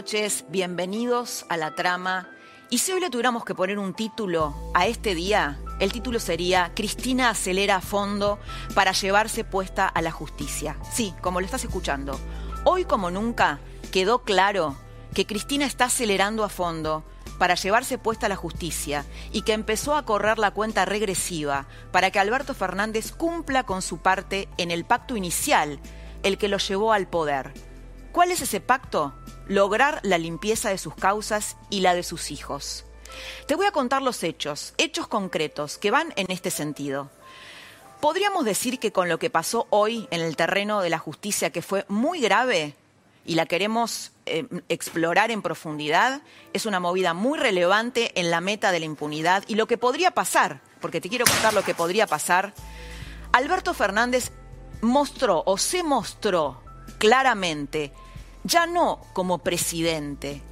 Noches, bienvenidos a la trama. Y si hoy le tuviéramos que poner un título a este día, el título sería Cristina acelera a fondo para llevarse puesta a la justicia. Sí, como lo estás escuchando. Hoy como nunca quedó claro que Cristina está acelerando a fondo para llevarse puesta a la justicia y que empezó a correr la cuenta regresiva para que Alberto Fernández cumpla con su parte en el pacto inicial, el que lo llevó al poder. ¿Cuál es ese pacto? Lograr la limpieza de sus causas y la de sus hijos. Te voy a contar los hechos, hechos concretos, que van en este sentido. Podríamos decir que con lo que pasó hoy en el terreno de la justicia, que fue muy grave, y la queremos eh, explorar en profundidad, es una movida muy relevante en la meta de la impunidad y lo que podría pasar, porque te quiero contar lo que podría pasar. Alberto Fernández mostró o se mostró claramente, ya no como presidente,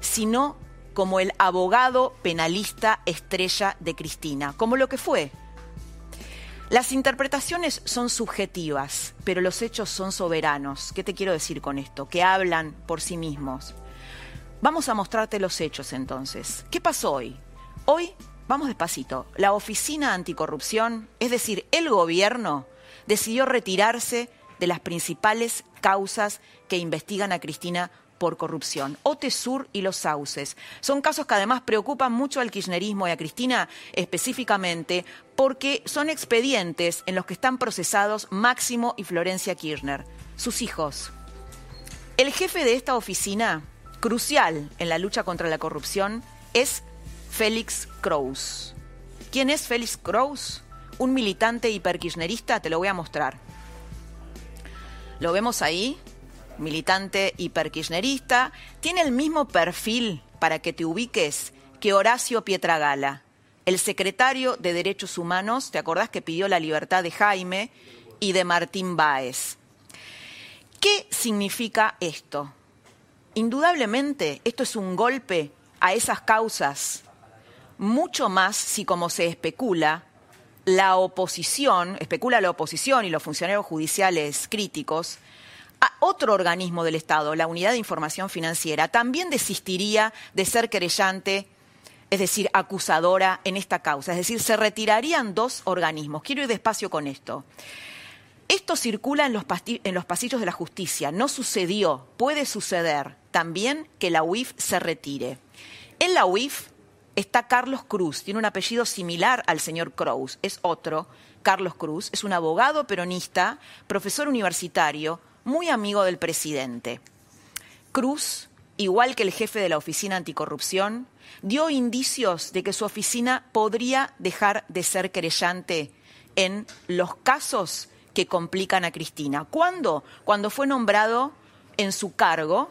sino como el abogado penalista estrella de Cristina, como lo que fue. Las interpretaciones son subjetivas, pero los hechos son soberanos. ¿Qué te quiero decir con esto? Que hablan por sí mismos. Vamos a mostrarte los hechos entonces. ¿Qué pasó hoy? Hoy, vamos despacito, la Oficina Anticorrupción, es decir, el gobierno, decidió retirarse de las principales causas que investigan a Cristina por corrupción. Otesur y los sauces. Son casos que además preocupan mucho al kirchnerismo y a Cristina específicamente porque son expedientes en los que están procesados Máximo y Florencia Kirchner, sus hijos. El jefe de esta oficina, crucial en la lucha contra la corrupción, es Félix Kraus. ¿Quién es Félix Kraus? Un militante hiperkirchnerista, te lo voy a mostrar. Lo vemos ahí, militante hiperkirchnerista, tiene el mismo perfil, para que te ubiques, que Horacio Pietragala, el secretario de Derechos Humanos, ¿te acordás que pidió la libertad de Jaime y de Martín Báez? ¿Qué significa esto? Indudablemente, esto es un golpe a esas causas, mucho más si, como se especula, la oposición, especula la oposición y los funcionarios judiciales críticos, a otro organismo del Estado, la Unidad de Información Financiera, también desistiría de ser querellante, es decir, acusadora en esta causa. Es decir, se retirarían dos organismos. Quiero ir despacio con esto. Esto circula en los, en los pasillos de la justicia. No sucedió. Puede suceder también que la UIF se retire. En la UIF está Carlos Cruz, tiene un apellido similar al señor Cruz, es otro, Carlos Cruz, es un abogado peronista, profesor universitario, muy amigo del presidente. Cruz, igual que el jefe de la Oficina Anticorrupción, dio indicios de que su oficina podría dejar de ser querellante en los casos que complican a Cristina. ¿Cuándo? Cuando fue nombrado en su cargo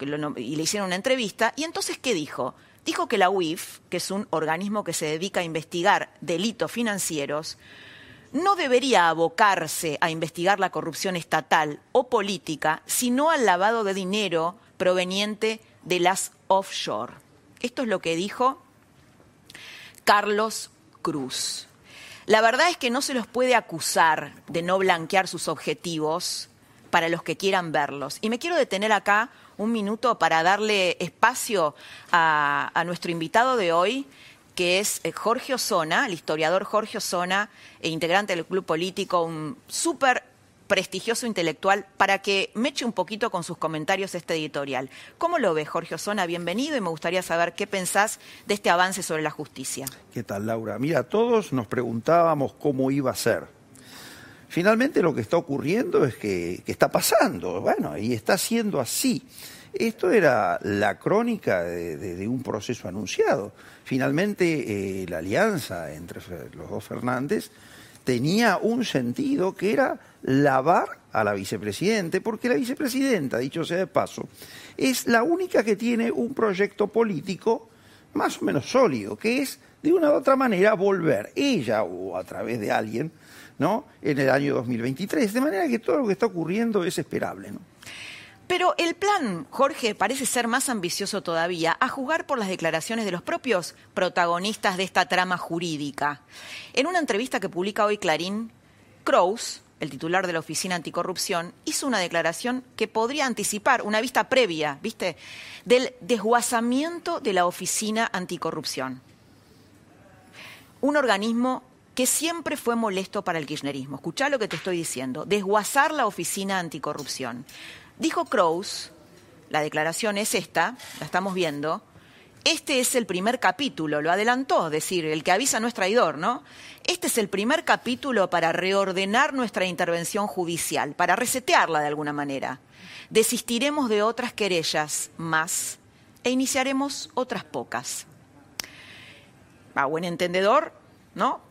y le hicieron una entrevista. ¿Y entonces qué dijo? Dijo que la UIF, que es un organismo que se dedica a investigar delitos financieros, no debería abocarse a investigar la corrupción estatal o política, sino al lavado de dinero proveniente de las offshore. Esto es lo que dijo Carlos Cruz. La verdad es que no se los puede acusar de no blanquear sus objetivos para los que quieran verlos. Y me quiero detener acá un minuto para darle espacio a, nuestro invitado de hoy, que es eh, Jorge Osona, el historiador Jorge Osona, e integrante del club político, un súper prestigioso intelectual, para que me eche un poquito con sus comentarios este editorial. ¿Cómo lo ve, Jorge Osona? Bienvenido y me gustaría saber qué pensás de este avance sobre la justicia. ¿Qué tal, Laura? Mira, todos nos preguntábamos cómo iba a ser. Finalmente lo que está ocurriendo es que, está pasando, bueno, y está siendo así. Esto era la crónica de, un proceso anunciado. Finalmente, eh, la alianza entre los dos Fernández tenía un sentido que era lavar a la vicepresidente, porque la vicepresidenta, dicho sea de paso, es la única que tiene un proyecto político más o menos sólido, que es de una u otra manera volver, ella o a través de alguien, ¿no? en el año 2023. De manera que todo lo que está ocurriendo es esperable. Pero el plan, Jorge, parece ser más ambicioso todavía, a jugar por las declaraciones de los propios protagonistas de esta trama jurídica. En una entrevista que publica hoy Clarín, Kraus, el titular de la Oficina Anticorrupción, hizo una declaración que podría anticipar una vista previa, ¿viste?, del desguazamiento de la Oficina Anticorrupción. Un organismo que siempre fue molesto para el kirchnerismo. Escuchá lo que te estoy diciendo. Desguazar la Oficina Anticorrupción. Dijo Kraus, la declaración es esta, la estamos viendo, este es el primer capítulo, lo adelantó, es decir, el que avisa no es traidor, ¿no? Este es el primer capítulo para reordenar nuestra intervención judicial, para resetearla de alguna manera. Desistiremos de otras querellas más e iniciaremos otras pocas. A buen entendedor, ¿no?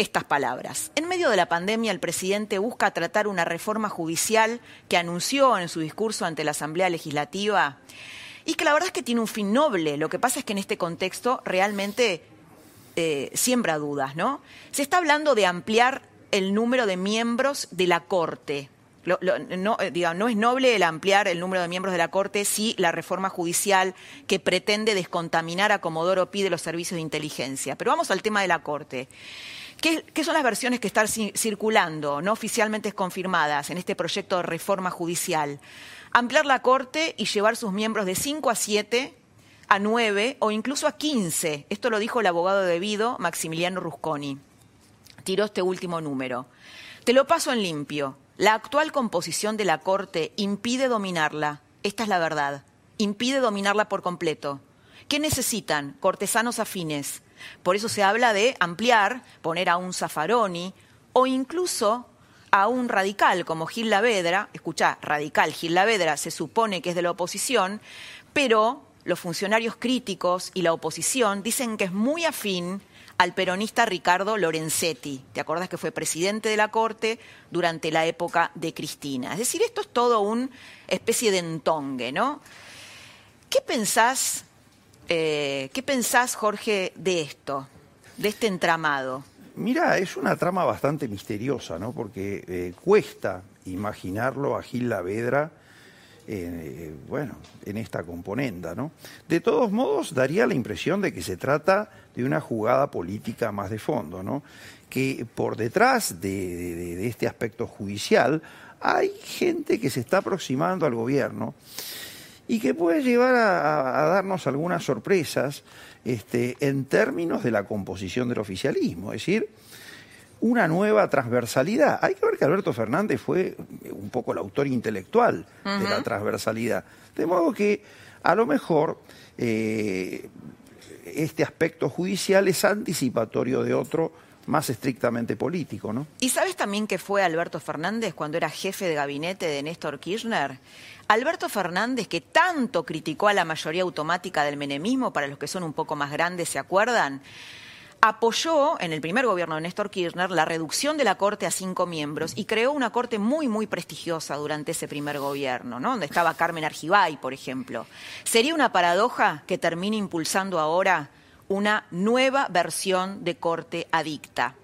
Estas palabras. En medio de la pandemia, el presidente busca tratar una reforma judicial que anunció en su discurso ante la Asamblea Legislativa y que la verdad es que tiene un fin noble. Lo que pasa es que en este contexto realmente eh, siembra dudas, ¿no? Se está hablando de ampliar el número de miembros de la Corte. eh, no es noble el ampliar el número de miembros de la Corte si la reforma judicial que pretende descontaminar a Comodoro pide los servicios de inteligencia. Pero vamos al tema de la Corte. ¿Qué, son las versiones que están circulando, no oficialmente confirmadas, en este proyecto de reforma judicial? Ampliar la Corte y llevar sus miembros de 5 a 7 a 9 o incluso a 15. Esto lo dijo el abogado debido, Maximiliano Rusconi. Tiró este último número. Te lo paso en limpio. La actual composición de la Corte impide dominarla. Esta es la verdad. Impide dominarla por completo. ¿Qué necesitan? Cortesanos afines por eso se habla de ampliar, poner a un Zaffaroni o incluso a un radical como Gil Lavedra, escucha, radical Gil Lavedra se supone que es de la oposición, pero los funcionarios críticos y la oposición dicen que es muy afín al peronista Ricardo Lorenzetti. ¿Te acuerdas que fue presidente de la Corte durante la época de Cristina? Es decir, esto es todo una especie de entongue, ¿no? ¿Qué pensás eh, ¿Qué pensás, Jorge, de esto, de este entramado? Mira, es una trama bastante misteriosa, ¿no? Porque eh, cuesta imaginarlo a Gil Lavedra, eh, bueno, en esta componenda, ¿no? De todos modos, daría la impresión de que se trata de una jugada política más de fondo, ¿no? Que por detrás de este aspecto judicial hay gente que se está aproximando al gobierno y que puede llevar a, darnos algunas sorpresas este, en términos de la composición del oficialismo, es decir, una nueva transversalidad. Hay que ver que Alberto Fernández fue un poco el autor intelectual de la transversalidad, de modo que a lo mejor eh, este aspecto judicial es anticipatorio de otro más estrictamente político, ¿no? ¿Y sabes también que fue Alberto Fernández cuando era jefe de gabinete de Néstor Kirchner? Alberto Fernández, que tanto criticó a la mayoría automática del menemismo, para los que son un poco más grandes, ¿se acuerdan? apoyó en el primer gobierno de Néstor Kirchner la reducción de la Corte a cinco miembros y creó una Corte muy, muy prestigiosa durante ese primer gobierno, ¿no? donde estaba Carmen Argibay, por ejemplo. ¿Sería una paradoja que termine impulsando ahora una nueva versión de corte adicta.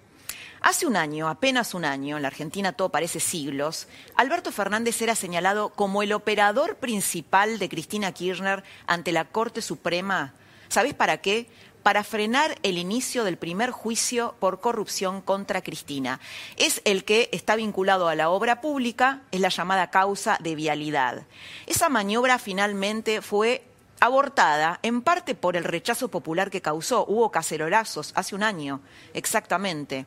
Hace un año, apenas un año, en la Argentina todo parece siglos, Alberto Fernández era señalado como el operador principal de Cristina Kirchner ante la Corte Suprema. ¿Sabés para qué? Para frenar el inicio del primer juicio por corrupción contra Cristina. Es el que está vinculado a la obra pública, es la llamada causa de vialidad. Esa maniobra finalmente fue abortada en parte por el rechazo popular que causó. Hubo cacerolazos hace un año, exactamente.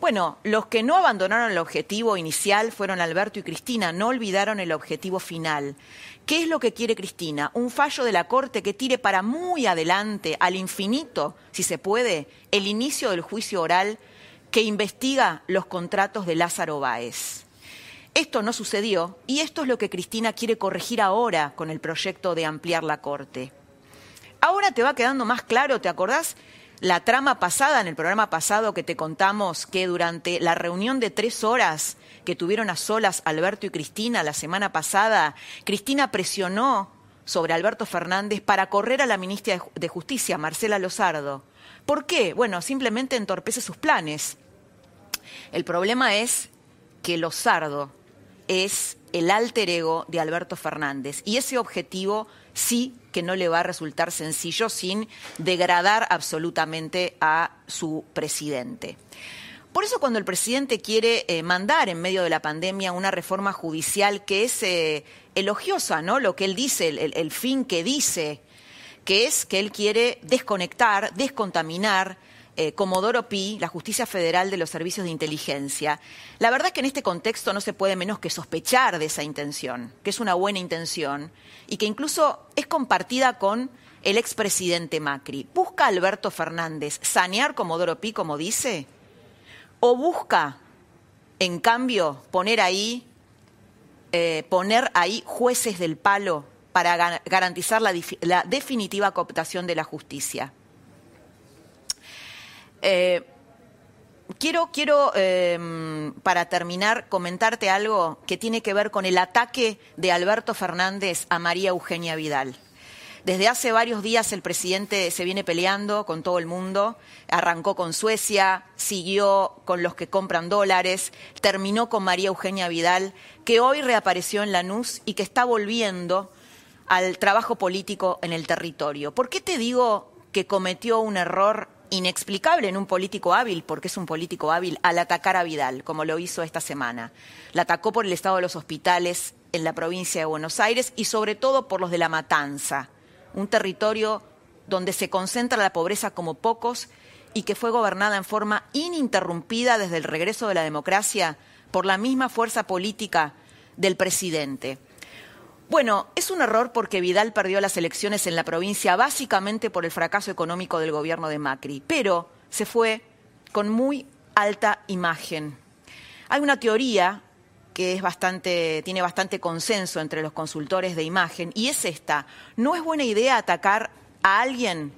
Bueno, los que no abandonaron el objetivo inicial fueron Alberto y Cristina, no olvidaron el objetivo final. ¿Qué es lo que quiere Cristina? Un fallo de la Corte que tire para muy adelante, al infinito, si se puede, el inicio del juicio oral que investiga los contratos de Lázaro Báez. Esto no sucedió y esto es lo que Cristina quiere corregir ahora con el proyecto de ampliar la Corte. Ahora te va quedando más claro, ¿te acordás? la trama pasada, en el programa pasado que te contamos que durante la reunión de tres horas que tuvieron a solas Alberto y Cristina la semana pasada, Cristina presionó sobre Alberto Fernández para correr a la ministra de Justicia, Marcela Lozardo. ¿Por qué? Bueno, simplemente entorpece sus planes. El problema es que Lozardo es el alter ego de Alberto Fernández y ese objetivo sí que no le va a resultar sencillo sin degradar absolutamente a su presidente. Por eso cuando el presidente quiere eh, mandar en medio de la pandemia una reforma judicial que es eh, elogiosa, ¿no? Lo que él dice, el fin que dice, que es que él quiere desconectar, descontaminar eh, Comodoro Pi, la justicia federal de los servicios de inteligencia. La verdad es que en este contexto no se puede menos que sospechar de esa intención, que es una buena intención y que incluso es compartida con el expresidente Macri. ¿Busca Alberto Fernández sanear Comodoro Pi, como dice? ¿O busca, en cambio, poner ahí, eh, poner ahí jueces del palo para garantizar la definitiva cooptación de la justicia? Eh, quiero, quiero em, para terminar, comentarte algo que tiene que ver con el ataque de Alberto Fernández a María Eugenia Vidal. Desde hace varios días el presidente se viene peleando con todo el mundo, arrancó con Suecia, siguió con los que compran dólares, terminó con María Eugenia Vidal, que hoy reapareció en Lanús y que está volviendo al trabajo político en el territorio. ¿Por qué te digo que cometió un error inexplicable en un político hábil, porque es un político hábil, al atacar a Vidal, como lo hizo esta semana. La atacó por el estado de los hospitales en la provincia de Buenos Aires y sobre todo por los de La Matanza, un territorio donde se concentra la pobreza como pocos y que fue gobernada en forma ininterrumpida desde el regreso de la democracia por la misma fuerza política del presidente. Bueno, es un error porque Vidal perdió las elecciones en la provincia básicamente por el fracaso económico del gobierno de Macri, pero se fue con muy alta imagen. Hay una teoría que es bastante, tiene bastante consenso entre los consultores de imagen y es esta. No es buena idea atacar a alguien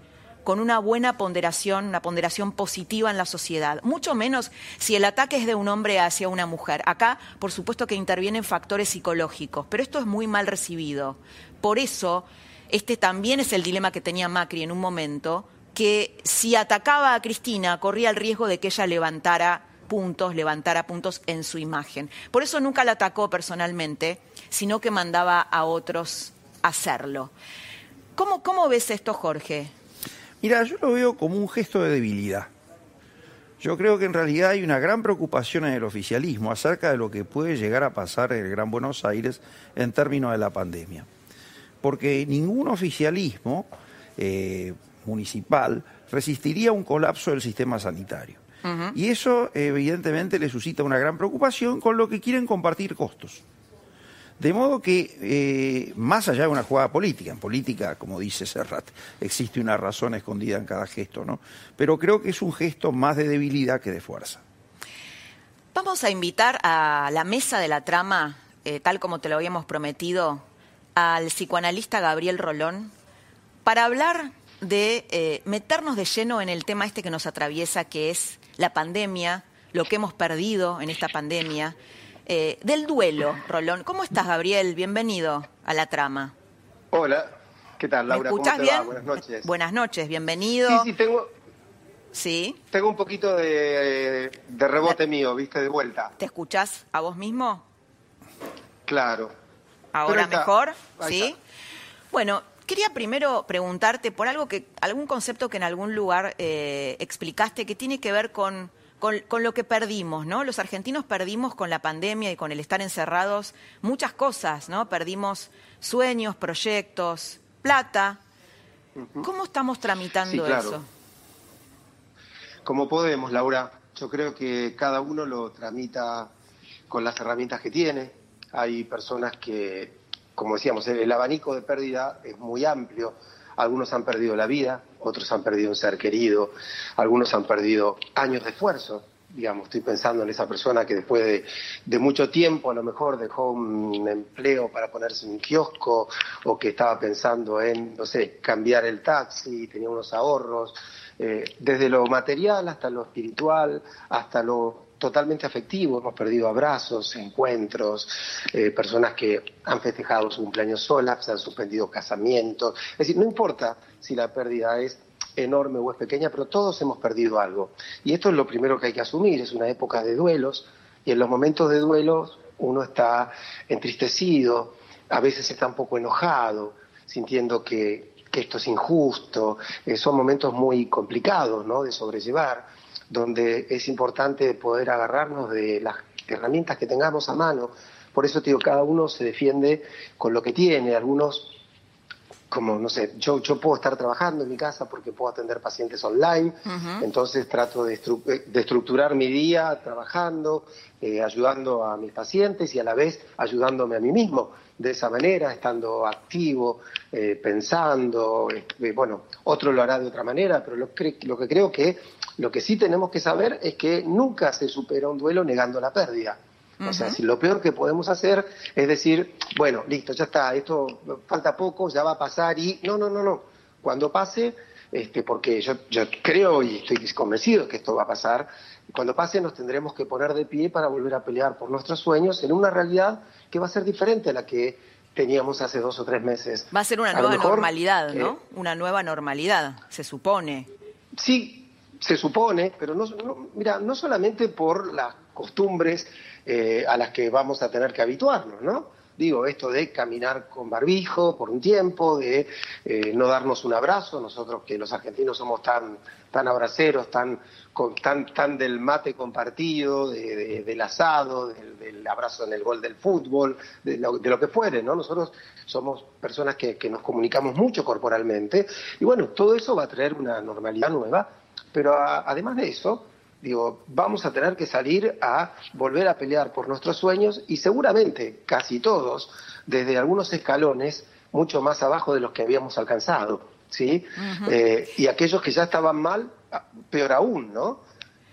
con una buena ponderación, una ponderación positiva en la sociedad, mucho menos si el ataque es de un hombre hacia una mujer. Acá, por supuesto que intervienen factores psicológicos, pero esto es muy mal recibido. Por eso, este también es el dilema que tenía Macri en un momento, que si atacaba a Cristina corría el riesgo de que ella levantara puntos, levantara puntos en su imagen. Por eso nunca la atacó personalmente, sino que mandaba a otros hacerlo. ¿Cómo, cómo ves esto, Jorge? Mira, yo lo veo como un gesto de debilidad. Yo creo que en realidad hay una gran preocupación en el oficialismo acerca de lo que puede llegar a pasar en el Gran Buenos Aires en términos de la pandemia. Porque ningún oficialismo eh, municipal resistiría un colapso del sistema sanitario. Y eso evidentemente le suscita una gran preocupación con lo que quieren compartir costos. De modo que, eh, más allá de una jugada política, en política, como dice Serrat, existe una razón escondida en cada gesto, ¿no? Pero creo que es un gesto más de debilidad que de fuerza. Vamos a invitar a la mesa de la trama, eh, tal como te lo habíamos prometido, al psicoanalista Gabriel Rolón, para hablar de eh, meternos de lleno en el tema este que nos atraviesa, que es la pandemia, lo que hemos perdido en esta pandemia eh, del duelo, Rolón. ¿Cómo estás, Gabriel? Bienvenido a la trama. Hola, ¿qué tal, Laura? ¿Me bien? Buenas noches. Buenas noches, bienvenido. Sí, sí, tengo. Sí. Tengo un poquito de, rebote mío, viste, de vuelta. ¿Te escuchás a vos mismo? Claro. ¿Ahora mejor? Sí. Bueno, quería primero preguntarte por algo que, algún concepto que en algún lugar eh, explicaste que tiene que ver con con, lo que perdimos, ¿no? Los argentinos perdimos con la pandemia y con el estar encerrados muchas cosas, ¿no? Perdimos sueños, proyectos, plata. ¿Cómo estamos tramitando eso? Como podemos, Laura. Yo creo que cada uno lo tramita con las herramientas que tiene. Hay personas que, como decíamos, el abanico de pérdida es muy amplio algunos han perdido la vida, otros han perdido un ser querido, algunos han perdido años de esfuerzo, digamos, estoy pensando en esa persona que después de, mucho tiempo a lo mejor dejó un empleo para ponerse un kiosco o que estaba pensando en, no sé, cambiar el taxi, tenía unos ahorros, eh, desde lo material hasta lo espiritual, hasta lo totalmente afectivo, hemos perdido abrazos, encuentros, eh, personas que han festejado su cumpleaños solas, se han suspendido casamientos, es decir, no importa si la pérdida es enorme o es pequeña, pero todos hemos perdido algo. Y esto es lo primero que hay que asumir, es una época de duelos, y en los momentos de duelos uno está entristecido, a veces está un poco enojado, sintiendo que, esto es injusto, eh, son momentos muy complicados ¿no? de sobrellevar, donde es importante poder agarrarnos de las herramientas que tengamos a mano. Por eso, digo, cada uno se defiende con lo que tiene. Algunos como, no sé, yo, yo puedo estar trabajando en mi casa porque puedo atender pacientes online, entonces trato de, estructurar mi día trabajando, eh, ayudando a mis pacientes y a la vez ayudándome a mí mismo. De esa manera, estando activo, eh, pensando, eh, bueno, otro lo hará de otra manera, pero lo, lo que creo que lo que sí tenemos que saber es que nunca se supera un duelo negando la pérdida. O sea, si lo peor que podemos hacer es decir, bueno, listo, ya está, esto falta poco, ya va a pasar y no, no, no, no. Cuando pase, este, porque yo, yo creo y estoy convencido que esto va a pasar, cuando pase nos tendremos que poner de pie para volver a pelear por nuestros sueños en una realidad que va a ser diferente a la que teníamos hace dos o tres meses. Va a ser una nueva normalidad, ¿no? una nueva normalidad, se supone. Sí, se supone, pero no, mira, no solamente por las costumbres eh, a las que vamos a tener que habituarnos, ¿no? Digo, esto de caminar con barbijo por un tiempo, de eh, no darnos un abrazo, nosotros que los argentinos somos tan, tan abraceros, tan, tan, tan del mate compartido, del asado, del, abrazo en el gol del fútbol, de lo, de lo que fuere, ¿no? Nosotros somos personas que nos comunicamos mucho corporalmente y bueno, todo eso va a traer una normalidad nueva, pero además de eso, digo, vamos a tener que salir a volver a pelear por nuestros sueños y seguramente casi todos, desde algunos escalones mucho más abajo de los que habíamos alcanzado, ¿sí? Eh, y aquellos que ya estaban mal, ah, peor aún, ¿no?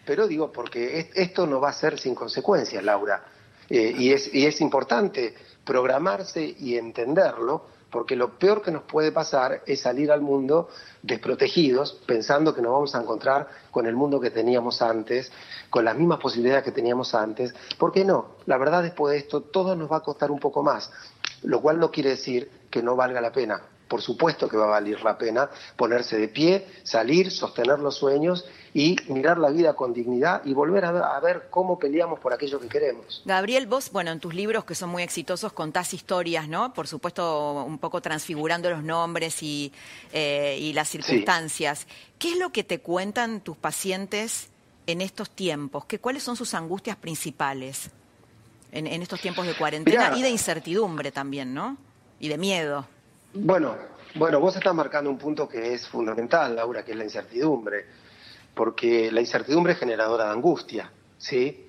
Pero digo, porque esto no va a ser sin consecuencias, Laura, eh, y, es, y es importante programarse y entenderlo porque lo peor que nos puede pasar es salir al mundo desprotegidos, pensando que nos vamos a encontrar con el mundo que teníamos antes, con las mismas posibilidades que teníamos antes. ¿Por qué no? La verdad, después de esto, todo nos va a costar un poco más, lo cual no quiere decir que no valga la pena por supuesto que va a valer la pena ponerse de pie, salir, sostener los sueños y mirar la vida con dignidad y volver a ver, cómo peleamos por aquello que queremos. Gabriel, vos, bueno, en tus libros que son muy exitosos contás historias, ¿no? Por supuesto, un poco transfigurando los nombres y, eh, las circunstancias. ¿Qué es lo que te cuentan tus pacientes en estos tiempos? ¿Qué, ¿Cuáles son sus angustias principales en, estos tiempos de cuarentena y de incertidumbre también, ¿no? Y de miedo. Bueno, bueno, vos estás marcando un punto que es fundamental, Laura, que es la incertidumbre, porque la incertidumbre es generadora de angustia, ¿sí?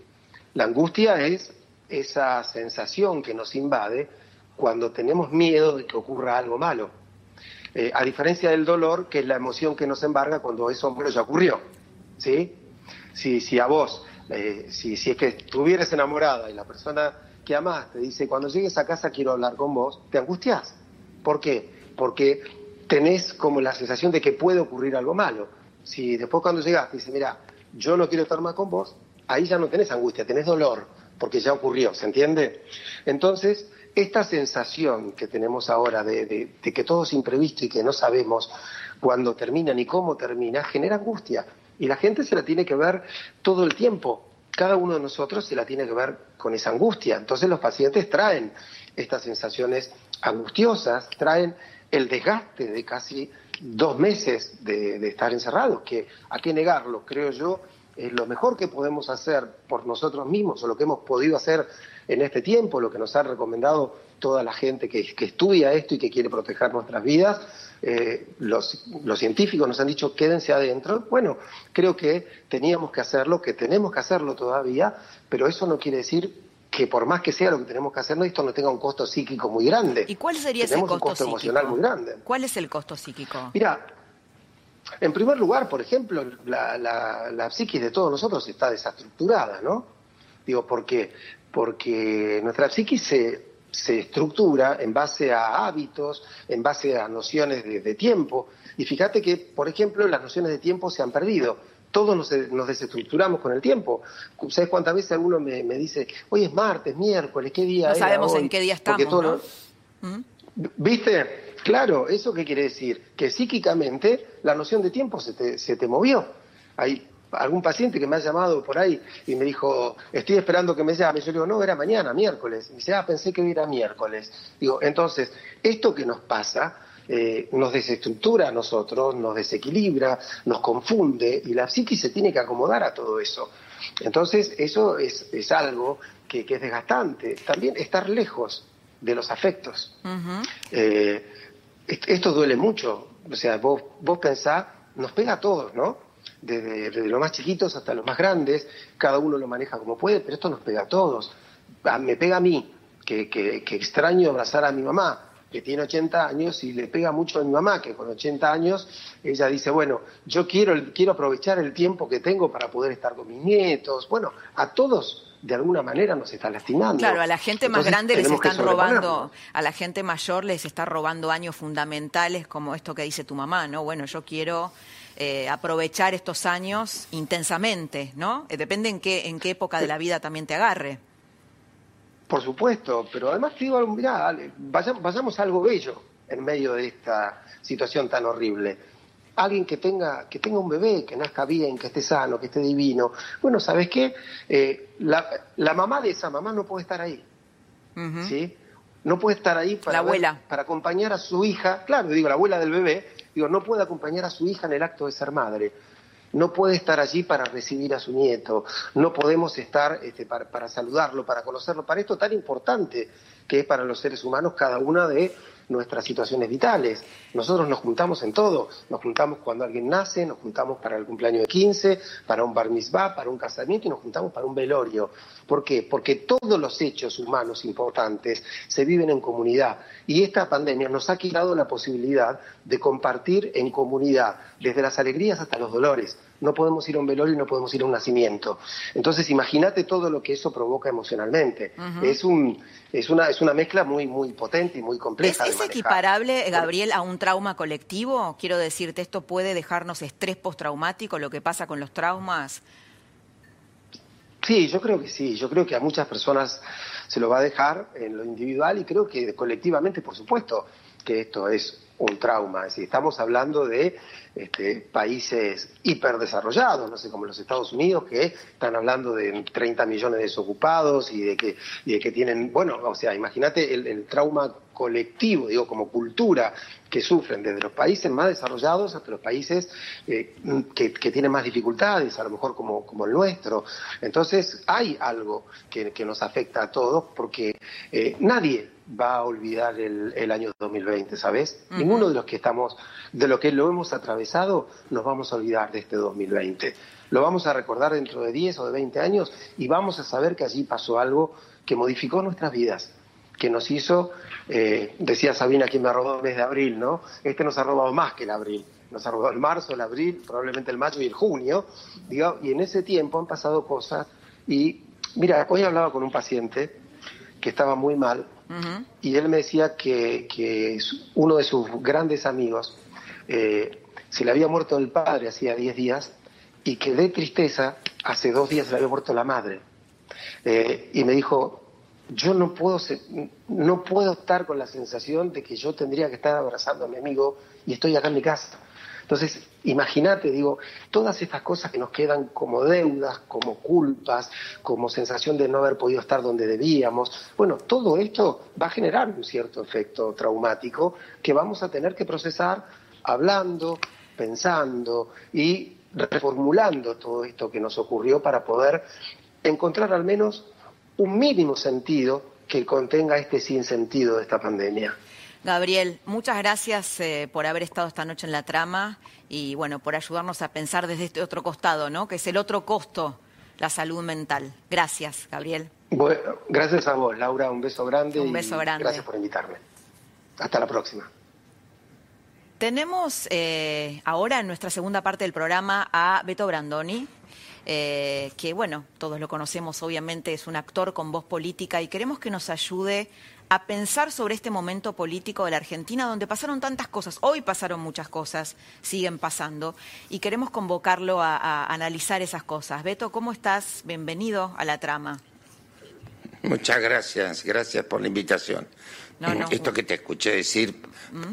La angustia es esa sensación que nos invade cuando tenemos miedo de que ocurra algo malo. Eh, a diferencia del dolor, que es la emoción que nos embarga cuando eso malo ya ocurrió, ¿sí? Si, si a vos, eh, si, si es que estuvieras enamorada y la persona que amás te dice, cuando llegues a casa quiero hablar con vos, te angustias ¿Por qué? Porque tenés como la sensación de que puede ocurrir algo malo. Si después cuando llegas te dice, mira, yo no quiero estar más con vos, ahí ya no tenés angustia, tenés dolor, porque ya ocurrió, ¿se entiende? Entonces, esta sensación que tenemos ahora de, de que todo es imprevisto y que no sabemos cuándo termina ni cómo termina, genera angustia. Y la gente se la tiene que ver todo el tiempo. Cada uno de nosotros se la tiene que ver con esa angustia. Entonces los pacientes traen estas sensaciones angustiosas, traen el desgaste de casi dos meses de, estar encerrados, que hay que negarlo, creo yo, es lo mejor que podemos hacer por nosotros mismos o lo que hemos podido hacer en este tiempo, lo que nos ha recomendado toda la gente que, estudia esto y que quiere proteger nuestras vidas. Eh, los, científicos nos han dicho quédense adentro. Bueno, creo que teníamos que hacerlo, que tenemos que hacerlo todavía, pero eso no quiere decir que por más que sea lo que tenemos que hacer, esto no tenga un costo psíquico muy grande. ¿Y cuál sería ese costo, un costo emocional muy grande. ¿Cuál es el costo psíquico? Mira, En primer lugar, por ejemplo, la, la, psiquis de todos nosotros está desestructurada, ¿no? Digo, ¿por qué? Porque nuestra psiquis se, se estructura en base a hábitos, en base a nociones de, tiempo. Y fíjate que, por ejemplo, las nociones de tiempo se han perdido. Todos nos, desestructuramos con el tiempo. ¿Sabes cuántas veces alguno me, dice, hoy es martes, miércoles, qué día no sabemos en qué día estamos, ¿Mm? ¿Viste? Claro, ¿eso qué quiere decir? Que psíquicamente la noción de tiempo se te, se te movió. Hay algún paciente que me ha llamado por ahí y me dijo, estoy esperando que me llame. Yo le digo, no, era mañana, miércoles. Y dice, ah, pensé que era miércoles. Digo, entonces, esto que nos pasa eh, nos desestructura a nosotros, nos desequilibra, nos confunde y la psiquis se tiene que acomodar a todo eso. Entonces, eso es, es algo que, que, es desgastante. También estar lejos de los afectos esto duele mucho. O sea, vos, vos pensás, nos pega a todos, ¿no? Desde, los más chiquitos hasta los más grandes, cada uno lo maneja como puede, pero esto nos pega a todos. me pega a mí, que, que, extraño abrazar a mi mamá, que tiene 80 años, y le pega mucho a mi mamá, que con 80 años ella dice, bueno, yo quiero, quiero aprovechar el tiempo que tengo para poder estar con mis nietos. Bueno, a todos de alguna manera nos está lastimando. Claro, a la gente más grande les están robando, a la gente mayor les está robando años fundamentales como esto que dice tu mamá, ¿no? Bueno, yo quiero eh, aprovechar estos años intensamente, ¿no? Eh, depende en qué, en qué época de la vida también te agarre. Por supuesto, pero además te digo, mirá, vayamos, vayamos a algo bello en medio de esta situación tan horrible alguien que tenga, que tenga un bebé, que nazca bien, que esté sano, que esté divino. Bueno, ¿sabes qué? Eh, la, mamá de esa mamá no puede estar ahí. ¿Sí? No puede estar ahí para, para acompañar a su hija, claro, digo, la abuela del bebé, digo, no puede acompañar a su hija en el acto de ser madre. No puede estar allí para recibir a su nieto, no podemos estar este, para, para saludarlo, para conocerlo, para esto tan importante que es para los seres humanos cada una de nuestras situaciones vitales. Nosotros nos juntamos en todo, nos juntamos cuando alguien nace, nos juntamos para el cumpleaños de 15, para un bar mitzvah, para un casamiento y nos juntamos para un velorio. ¿Por qué? Porque todos los hechos humanos importantes se viven en comunidad y esta pandemia nos ha quitado la posibilidad de compartir en comunidad, desde las alegrías hasta los dolores. No podemos ir a un velorio y no podemos ir a un nacimiento. Entonces, imagínate todo lo que eso provoca emocionalmente. Es un es una es una mezcla muy muy potente y muy compleja. ¿Es, equiparable, Gabriel, a un trauma colectivo? Quiero decirte, esto puede dejarnos estrés postraumático, lo que pasa con los traumas. Sí, yo creo que sí. Yo creo que a muchas personas se lo va a dejar en lo individual y creo que colectivamente, por supuesto, que esto es un trauma. Es estamos hablando de este, países hiperdesarrollados, no sé, como los Estados Unidos, que están hablando de 30 millones de desocupados y de que, y de que tienen, bueno, o sea, imagínate el, trauma colectivo, digo, como cultura que sufren desde los países más desarrollados hasta los países eh, que, tienen más dificultades, a lo mejor como, como el nuestro. Entonces, hay algo que, nos afecta a todos porque eh, nadie va a olvidar el, año 2020, ¿sabes? Ninguno de los que estamos, de lo que lo hemos atravesado, nos vamos a olvidar de este 2020. Lo vamos a recordar dentro de 10 o de 20 años y vamos a saber que allí pasó algo que modificó nuestras vidas, que nos hizo, eh, decía Sabina, quien me ha robado el mes de abril, ¿no? Este nos ha robado más que el abril. Nos ha robado el marzo, el abril, probablemente el mayo y el junio, digo, y en ese tiempo han pasado cosas y, mira, hoy hablaba con un paciente que estaba muy mal y él me decía que, uno de sus grandes amigos eh, se le había muerto el padre hacía 10 días y que de tristeza hace dos días se le había muerto la madre. Eh, y me dijo, yo no puedo, no puedo estar con la sensación de que yo tendría que estar abrazando a mi amigo y estoy acá en mi casa. Entonces, imagínate, digo, todas estas cosas que nos quedan como deudas, como culpas, como sensación de no haber podido estar donde debíamos, bueno, todo esto va a generar un cierto efecto traumático que vamos a tener que procesar hablando, pensando y reformulando todo esto que nos ocurrió para poder encontrar al menos un mínimo sentido que contenga este sinsentido de esta pandemia. Gabriel, muchas gracias eh, por haber estado esta noche en la trama y bueno, por ayudarnos a pensar desde este otro costado, ¿no? Que es el otro costo, la salud mental. Gracias, Gabriel. Bueno, gracias a vos, Laura. Un beso grande. Un beso grande. Gracias por invitarme. Hasta la próxima. Tenemos eh, ahora en nuestra segunda parte del programa a Beto Brandoni, eh, que bueno, todos lo conocemos, obviamente es un actor con voz política y queremos que nos ayude a pensar sobre este momento político de la Argentina donde pasaron tantas cosas, hoy pasaron muchas cosas, siguen pasando, y queremos convocarlo a, a analizar esas cosas. Beto, ¿cómo estás? Bienvenido a la trama. Muchas gracias, gracias por la invitación. No, no. Esto que te escuché decir,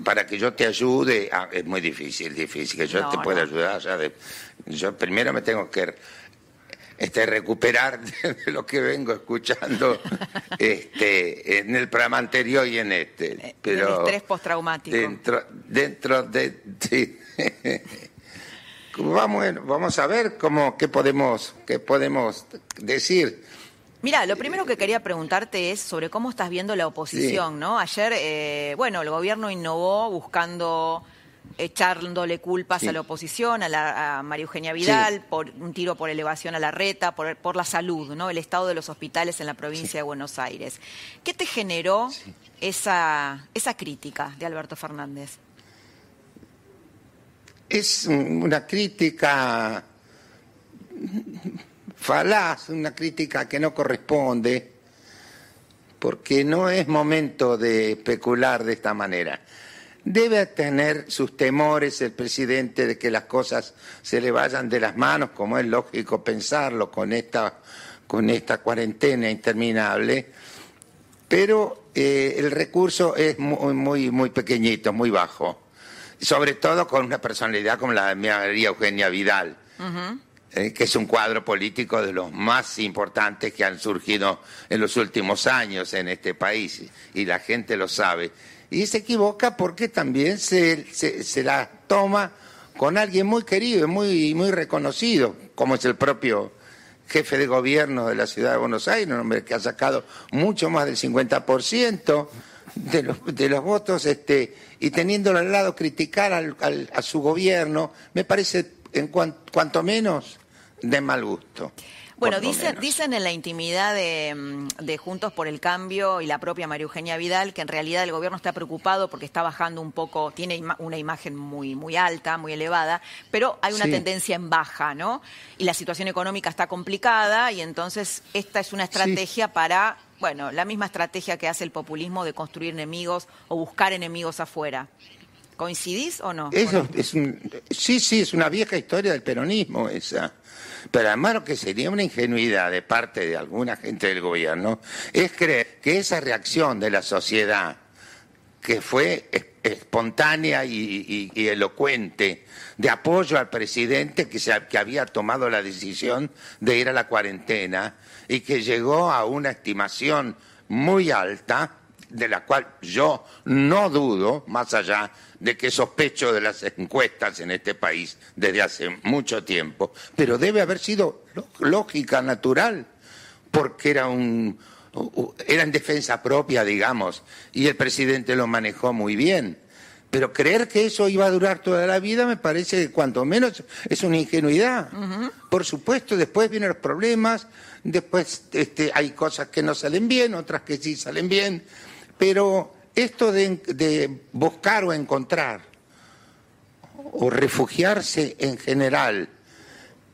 para que yo te ayude, ah, es muy difícil, difícil, que yo No, te pueda ayudar. yo primero me tengo que este, recuperar de lo que vengo escuchando este, en el programa anterior y en este. Pero del estrés postraumático. Dentro, dentro de... sí. Vamos, vamos a ver cómo, qué, podemos, qué podemos decir. Mira, lo primero que quería preguntarte es sobre cómo estás viendo la oposición, ¿no? Ayer, eh, bueno, el gobierno innovó buscando, echándole culpas Sí. a la oposición, a, la, a María Eugenia Vidal, Sí. por un tiro por elevación a la reta, por, por la salud, ¿no? El estado de los hospitales en la provincia de Buenos Aires. ¿Qué te generó esa, esa crítica de Alberto Fernández? Es una crítica falaz, una crítica que no corresponde, porque no es momento de especular de esta manera. Debe tener sus temores el presidente de que las cosas se le vayan de las manos, como es lógico pensarlo con esta, con esta cuarentena interminable, pero eh, el recurso es muy, muy, muy pequeñito, muy bajo, sobre todo con una personalidad como la de María Eugenia Vidal eh, que es un cuadro político de los más importantes que han surgido en los últimos años en este país, y la gente lo sabe. Y se equivoca porque también se, la toma con alguien muy querido muy, muy reconocido, como es el propio jefe de gobierno de la ciudad de Buenos Aires, un hombre que ha sacado mucho más del 50% de los, de los votos, este, y teniéndolo al lado criticar al- a su gobierno, me parece en cuan- cuanto menos de mal gusto. Bueno, dicen, dicen en la intimidad de, mm, de Juntos por el Cambio y la propia María Eugenia Vidal que en realidad el gobierno está preocupado porque está bajando un poco, tiene ima- una imagen muy, muy alta, muy elevada, pero hay una Sí. tendencia en baja, ¿no? Y la situación económica está complicada y entonces esta es una estrategia para, bueno, la misma estrategia que hace el populismo de construir enemigos o buscar enemigos afuera. ¿Coincidís o no? Eso es un- sí, sí, es una vieja historia del peronismo esa. Pero además lo que sería una ingenuidad de parte de alguna gente del gobierno es creer que esa reacción de la sociedad, que fue es- espontánea y, y- y elocuente, de apoyo al presidente que, se, que había tomado la decisión de ir a la cuarentena y que llegó a una estimación muy alta, de la cual yo no dudo, más allá de que sospecho de las encuestas en este país desde hace mucho tiempo, pero debe haber sido lógica, natural, porque era un era en defensa propia, digamos, y el presidente lo manejó muy bien. Pero creer que eso iba a durar toda la vida me parece que cuanto menos es una ingenuidad. Por supuesto, después vienen los problemas, después este, hay cosas que no salen bien, otras que sí salen bien, pero esto de, de buscar o encontrar o refugiarse en general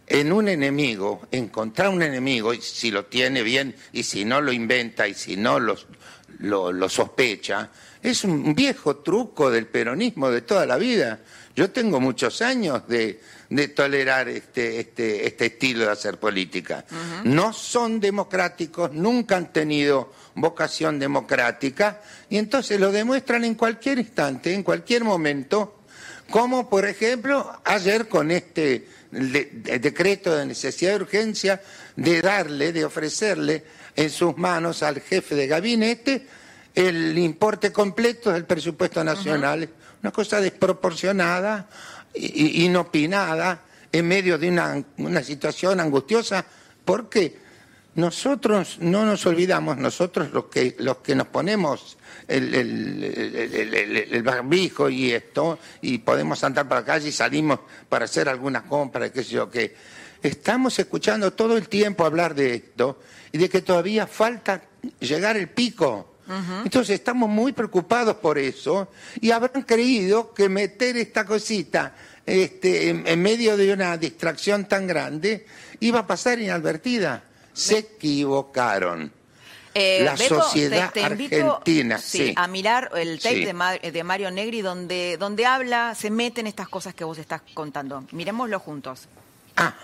en un enemigo, encontrar un enemigo, y si lo tiene bien y si no lo inventa y si no lo sospecha, es un viejo truco del peronismo de toda la vida. Yo tengo muchos años de, de tolerar este, este, este estilo de hacer política. No son democráticos, nunca han tenido vocación democrática y entonces lo demuestran en cualquier instante, en cualquier momento, como por ejemplo ayer con este de- de- decreto de necesidad de urgencia de darle, de ofrecerle en sus manos al jefe de gabinete el importe completo del presupuesto nacional. Una cosa desproporcionada, inopinada, en medio de una, una situación angustiosa, porque nosotros no nos olvidamos, nosotros los que, los que nos ponemos el, el- barbijo y esto, y podemos andar por la calle y salimos para hacer algunas compras, qué sé yo, que estamos escuchando todo el tiempo hablar de esto y de que todavía falta llegar el pico. Entonces estamos muy preocupados por eso y habrán creído que meter esta cosita este, en, medio de una distracción tan grande iba a pasar inadvertida. Se equivocaron. Eh, la sociedad argentina. Sí, a mirar el tape de, Mario Negri donde, donde habla, se meten estas cosas que vos estás contando. Miremoslo juntos. Ah,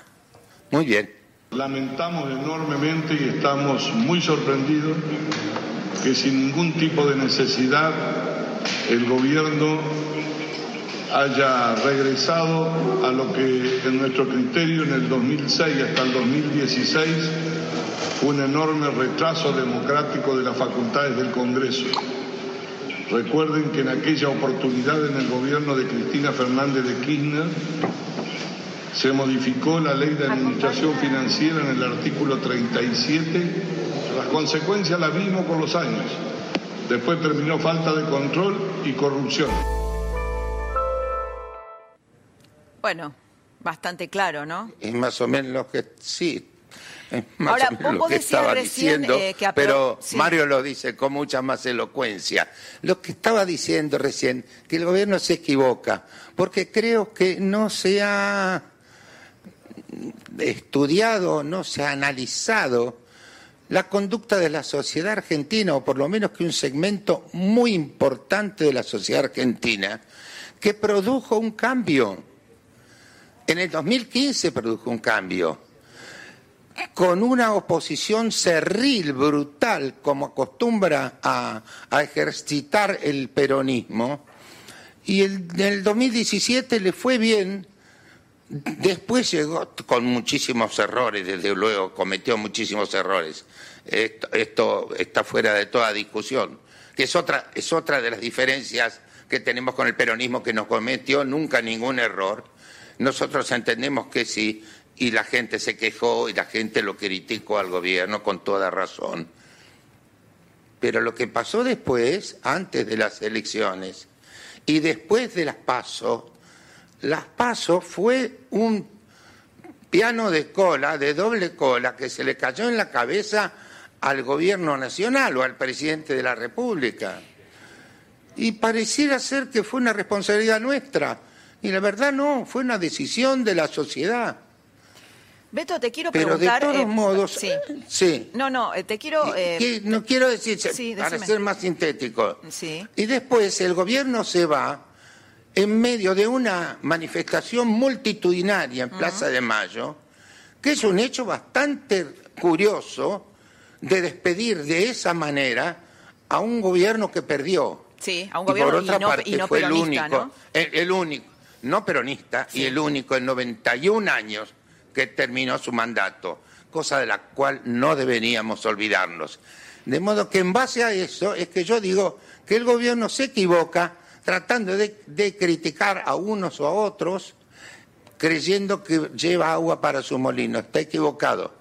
muy bien. Lamentamos enormemente y estamos muy sorprendidos que sin ningún tipo de necesidad el gobierno haya regresado a lo que en nuestro criterio en el 2006 hasta el 2016 fue un enorme retraso democrático de las facultades del Congreso. Recuerden que en aquella oportunidad en el gobierno de Cristina Fernández de Kirchner se modificó la ley de administración financiera en el artículo 37. Las consecuencias las vimos con los años. Después terminó falta de control y corrupción. Bueno, bastante claro, ¿no? Es más o menos lo que sí. más Ahora, vos, que estaba diciendo, eh, pero Mario lo dice con mucha más elocuencia. Lo que estaba diciendo recién, que el gobierno se equivoca, porque creo que no se ha estudiado, no se ha analizado la conducta de la sociedad argentina, o por lo menos que un segmento muy importante de la sociedad argentina, que produjo un cambio. En el 2015 produjo un cambio, con una oposición cerril, brutal, como acostumbra a, ejercitar el peronismo, y en el 2017 le fue bien, después llegó con muchísimos errores, desde luego cometió muchísimos errores. Esto, está fuera de toda discusión, que es otra, es otra de las diferencias que tenemos con el peronismo, que no cometió nunca ningún error nosotros entendemos que sí, y la gente se quejó y la gente lo criticó al gobierno con toda razón. Pero lo que pasó después, antes de las elecciones y después de las pasos, las pasos fue un piano de cola, de doble cola, que se le cayó en la cabeza al gobierno nacional o al presidente de la República. Y pareciera ser que fue una responsabilidad nuestra y la verdad no, fue una decisión de la sociedad. Beto, te quiero preguntar. Pero de todos eh, modos, sí. sí. No, no, eh, te quiero. Eh, no quiero decir, para ser más sintético. Sí. Y después el gobierno se va en medio de una manifestación multitudinaria en Plaza de Mayo, que es un hecho bastante curioso de despedir de esa manera a un gobierno que perdió. Sí, a un gobierno y por otra parte fue el único, el único no peronista y el único en 91 años que terminó su mandato, cosa de la cual no deberíamos olvidarnos. De modo que en base a eso es que yo digo que el gobierno se equivoca tratando de, criticar a unos o a otros, creyendo que lleva agua para su molino. Está equivocado.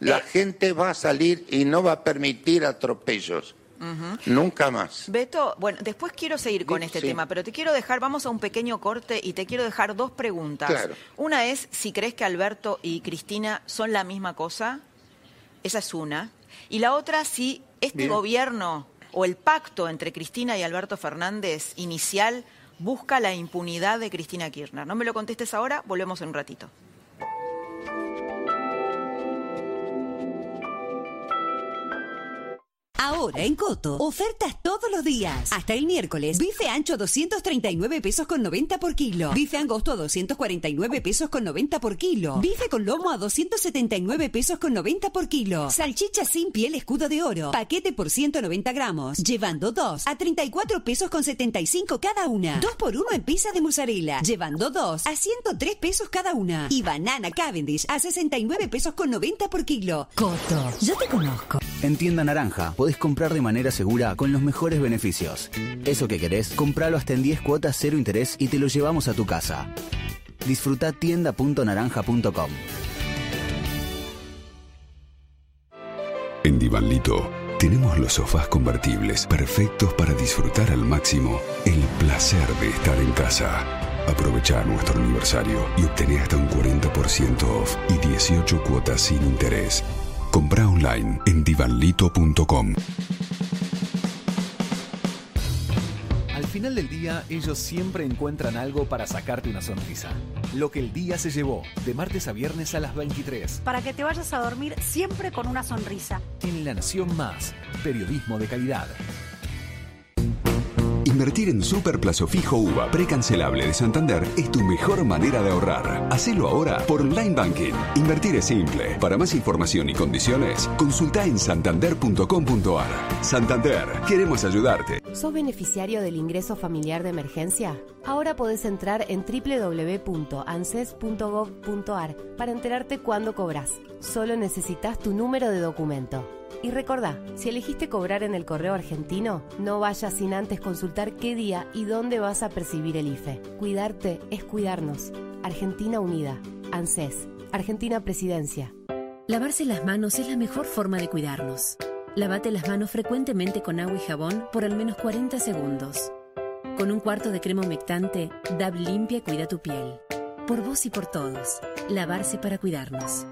La eh. gente va a salir y no va a permitir atropellos. Nunca más. Beto, bueno, después quiero seguir con este tema, pero te quiero dejar, vamos a un pequeño corte y te quiero dejar dos preguntas. Una es si crees que Alberto y Cristina son la misma cosa. Esa es una. Y la otra, si este gobierno o el pacto entre Cristina y Alberto Fernández inicial busca la impunidad de Cristina Kirchner. No me lo contestes ahora, volvemos en un ratito. Ahora en Coto, ofertas todos los días. Hasta el miércoles, bife ancho 239 pesos con 90 por kilo. Bife angosto a 249 pesos con 90 por kilo. Bife con lomo a 279 pesos con 90 por kilo. Salchicha sin piel escudo de oro. Paquete por 190 gramos. Llevando dos a 34 pesos con 75 cada una. Dos por uno en pizza de mozzarella. Llevando dos a 103 pesos cada una. Y banana Cavendish a 69 pesos con 90 por kilo. Coto, yo te conozco. En tienda naranja podés comprar de manera segura con los mejores beneficios. Eso que querés, compralo hasta en 10 cuotas cero interés y te lo llevamos a tu casa. Disfruta tienda.naranja.com. En Divanlito tenemos los sofás convertibles perfectos para disfrutar al máximo el placer de estar en casa. Aprovecha nuestro aniversario y obtené hasta un 40% off y 18 cuotas sin interés. Compra online en divanlito.com. Al final del día, ellos siempre encuentran algo para sacarte una sonrisa. Lo que el día se llevó, de martes a viernes a las 23. Para que te vayas a dormir siempre con una sonrisa. En La Nación Más, periodismo de calidad. Invertir en Super Plazo Fijo UVA precancelable de Santander es tu mejor manera de ahorrar. Hacelo ahora por Online Banking. Invertir es simple. Para más información y condiciones, consulta en santander.com.ar. Santander, queremos ayudarte. ¿Sos beneficiario del ingreso familiar de emergencia? Ahora podés entrar en www.anses.gov.ar para enterarte cuándo cobras. Solo necesitas tu número de documento. Y recordá, si elegiste cobrar en el correo argentino, no vayas sin antes consultar qué día y dónde vas a percibir el IFE. Cuidarte es cuidarnos. Argentina Unida. ANSES. Argentina Presidencia. Lavarse las manos es la mejor forma de cuidarnos. Lávate las manos frecuentemente con agua y jabón por al menos 40 segundos. Con un cuarto de crema humectante, DAB limpia cuida tu piel. Por vos y por todos. Lavarse para cuidarnos.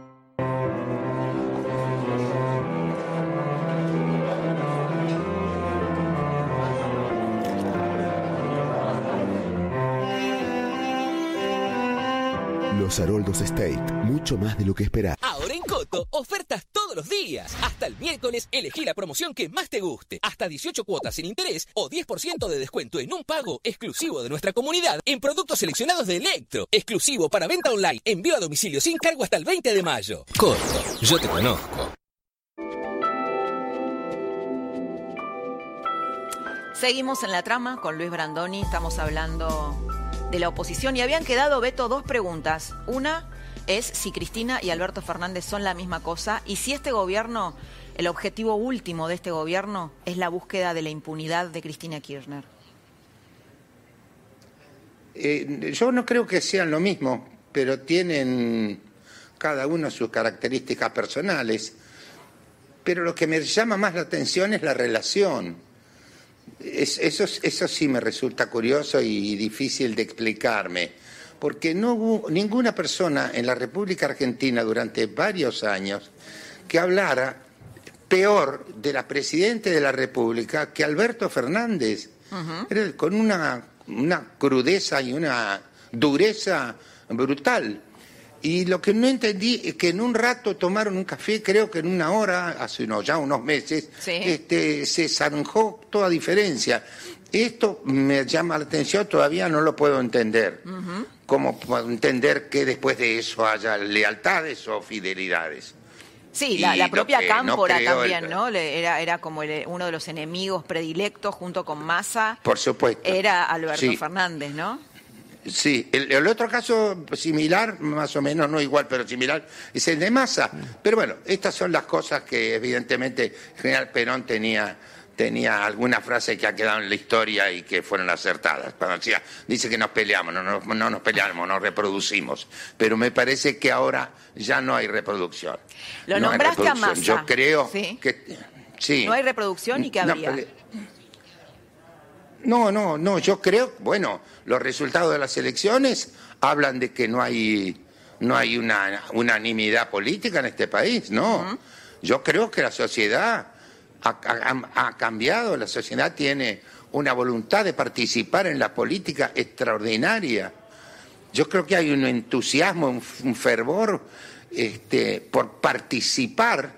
Los Haroldos State, mucho más de lo que esperás. Ahora en Coto, ofertas todos los días. Hasta el miércoles, elegí la promoción que más te guste. Hasta 18 cuotas sin interés o 10% de descuento en un pago exclusivo de nuestra comunidad en productos seleccionados de Electro. Exclusivo para venta online, envío a domicilio sin cargo hasta el 20 de mayo. Coto, yo te conozco. Seguimos en la trama con Luis Brandoni. Estamos hablando de la oposición y habían quedado, Beto, dos preguntas. Una es si Cristina y Alberto Fernández son la misma cosa y si este gobierno, el objetivo último de este gobierno es la búsqueda de la impunidad de Cristina Kirchner. Eh, yo no creo que sean lo mismo, pero tienen cada uno sus características personales. Pero lo que me llama más la atención es la relación eso, eso sí me resulta curioso y difícil de explicarme, porque no hubo ninguna persona en la República Argentina durante varios años que hablara peor de la Presidenta de la República que Alberto Fernández, con una, una crudeza y una dureza brutal. Y lo que no entendí es que en un rato tomaron un café, creo que en una hora, hace unos, ya unos meses, este, se zanjó toda diferencia. Esto me llama la atención, todavía no lo puedo entender. ¿Cómo puedo entender que después de eso haya lealtades o fidelidades? Sí, la, propia Cámpora también, ¿no? Era, era como uno de los enemigos predilectos junto con Massa. Por supuesto. Era Alberto Fernández, ¿no? Sí, el, otro caso similar, más o menos, no igual, pero similar, es el de Massa. Pero bueno, estas son las cosas que evidentemente el general Perón tenía tenía alguna frase que ha quedado en la historia y que fueron acertadas. Cuando decía, dice que nos peleamos, no, no, nos peleamos, nos reproducimos. Pero me parece que ahora ya no hay reproducción. Lo nombraste a Massa. Yo creo que... Sí. No hay reproducción y que habría. No, no, no, yo creo, bueno, los resultados de las elecciones hablan de que no hay, no hay una unanimidad política en este país, no. Yo creo que la sociedad ha, cambiado, la sociedad tiene una voluntad de participar en la política extraordinaria. Yo creo que hay un entusiasmo, un, fervor este, por participar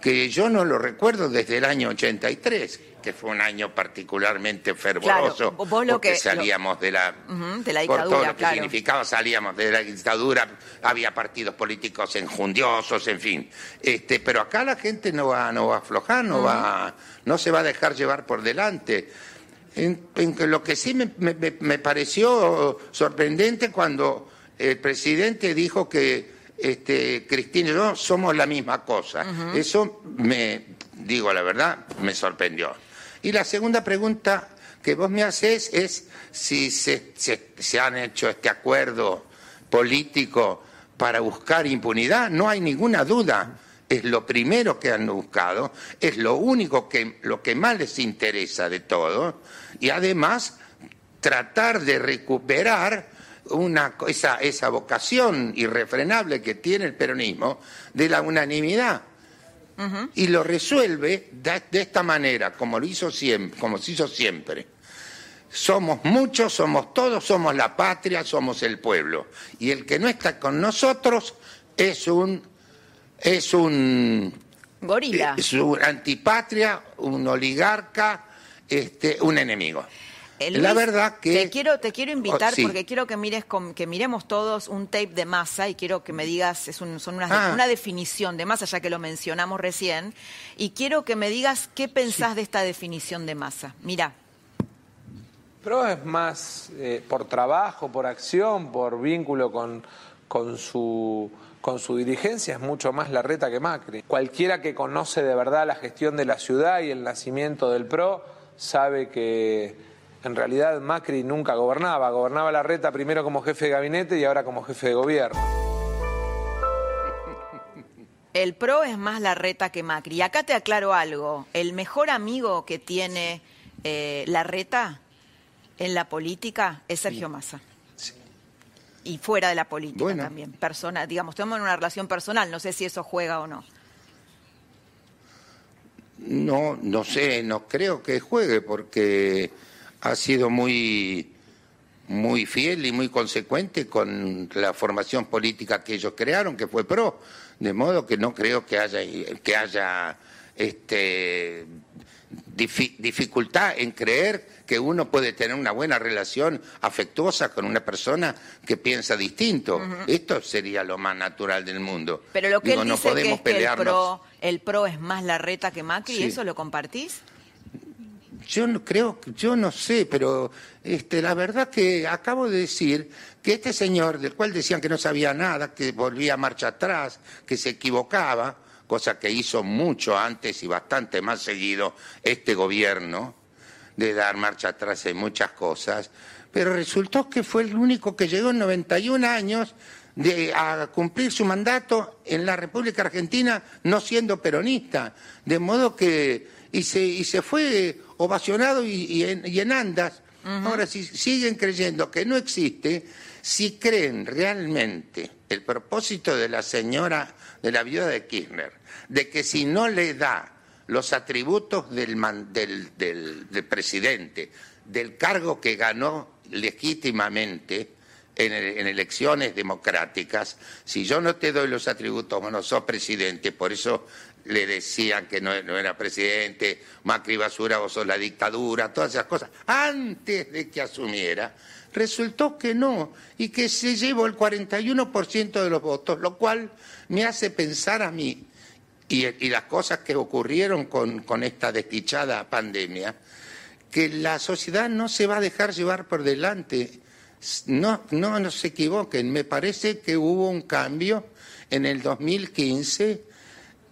que yo no lo recuerdo desde el año 83 que fue un año particularmente fervoroso, porque salíamos de la, dictadura, por todo lo que significaba, salíamos de la dictadura, había partidos políticos enjundiosos, en fin. Este, pero acá la gente no va, no va a aflojar, no, va, no se va a dejar llevar por delante. En, lo que sí me, me, pareció sorprendente cuando el presidente dijo que este, Cristina y yo somos la misma cosa. Eso me, digo la verdad, me sorprendió. Y la segunda pregunta que vos me haces es si se, se, han hecho este acuerdo político para buscar impunidad. No hay ninguna duda. Es lo primero que han buscado, es lo único que, lo que más les interesa de todo, y además tratar de recuperar una, esa, esa vocación irrefrenable que tiene el peronismo de la unanimidad y lo resuelve de, esta manera, como lo hizo siempre, como se hizo siempre. somos muchos, somos todos, somos la patria, somos el pueblo. Y el que no está con nosotros es un es un gorila, es un antipatria, un oligarca, este, un enemigo. La verdad que te quiero te quiero invitar Oh, sí. porque quiero que mires con- que miremos todos un tape de masa y quiero que me digas es un- son unas Ah. una definición de masa ya que lo mencionamos recién y quiero que me digas qué pensás de esta definición de masa. Mira, Pro es más eh, por trabajo, por acción, por vínculo con, con, su, con su dirigencia, es mucho más la reta que Macri. Cualquiera que conoce de verdad la gestión de la ciudad y el nacimiento del PRO sabe que en realidad Macri nunca gobernaba. Gobernaba la reta primero como jefe de gabinete y ahora como jefe de gobierno. el PRO es más la reta que Macri. Y acá te aclaro algo, el mejor amigo que tiene eh, la reta en la política es Sergio Massa. Y fuera de la política Bueno. también, persona, digamos, tenemos una relación personal, no sé si eso juega o no. No, no sé, no creo que juegue porque ha sido muy, muy fiel y muy consecuente con la formación política que ellos crearon, que fue PRO, de modo que no creo que haya, que haya este, difi- dificultad en creer que uno puede tener una buena relación afectuosa con una persona que piensa distinto. Esto sería lo más natural del mundo. Pero lo que Digo, él no dice que podemos es que el pelearnos. PRO, el PRO es más la reta que Macri, Sí. ¿eso lo compartís? Yo no creo, yo no sé, pero este, la verdad que acabo de decir que este señor, del cual decían que no sabía nada, que volvía marcha atrás, que se equivocaba, cosa que hizo mucho antes y bastante más seguido este gobierno, de dar marcha atrás en muchas cosas, pero resultó que fue el único que llegó en 91 años a cumplir su mandato en la República Argentina no siendo peronista, de modo que y se, y se fue ovacionado y, y en, y en andas. Ahora, si siguen creyendo que no existe, si creen realmente el propósito de la señora, de la viuda de Kirchner, de que si no le da los atributos del, man- del, del- del presidente, del cargo que ganó legítimamente en, en elecciones democráticas, si yo no te doy los atributos, bueno, sos presidente, por eso le decían que no, era presidente, Macri basura, vos sos la dictadura, todas esas cosas, antes de que asumiera, resultó que no, y que se llevó el 41% de los votos, lo cual me hace pensar a mí, y, las cosas que ocurrieron con, esta desdichada pandemia, que la sociedad no se va a dejar llevar por delante. No, no, no se equivoquen, me parece que hubo un cambio en el 2015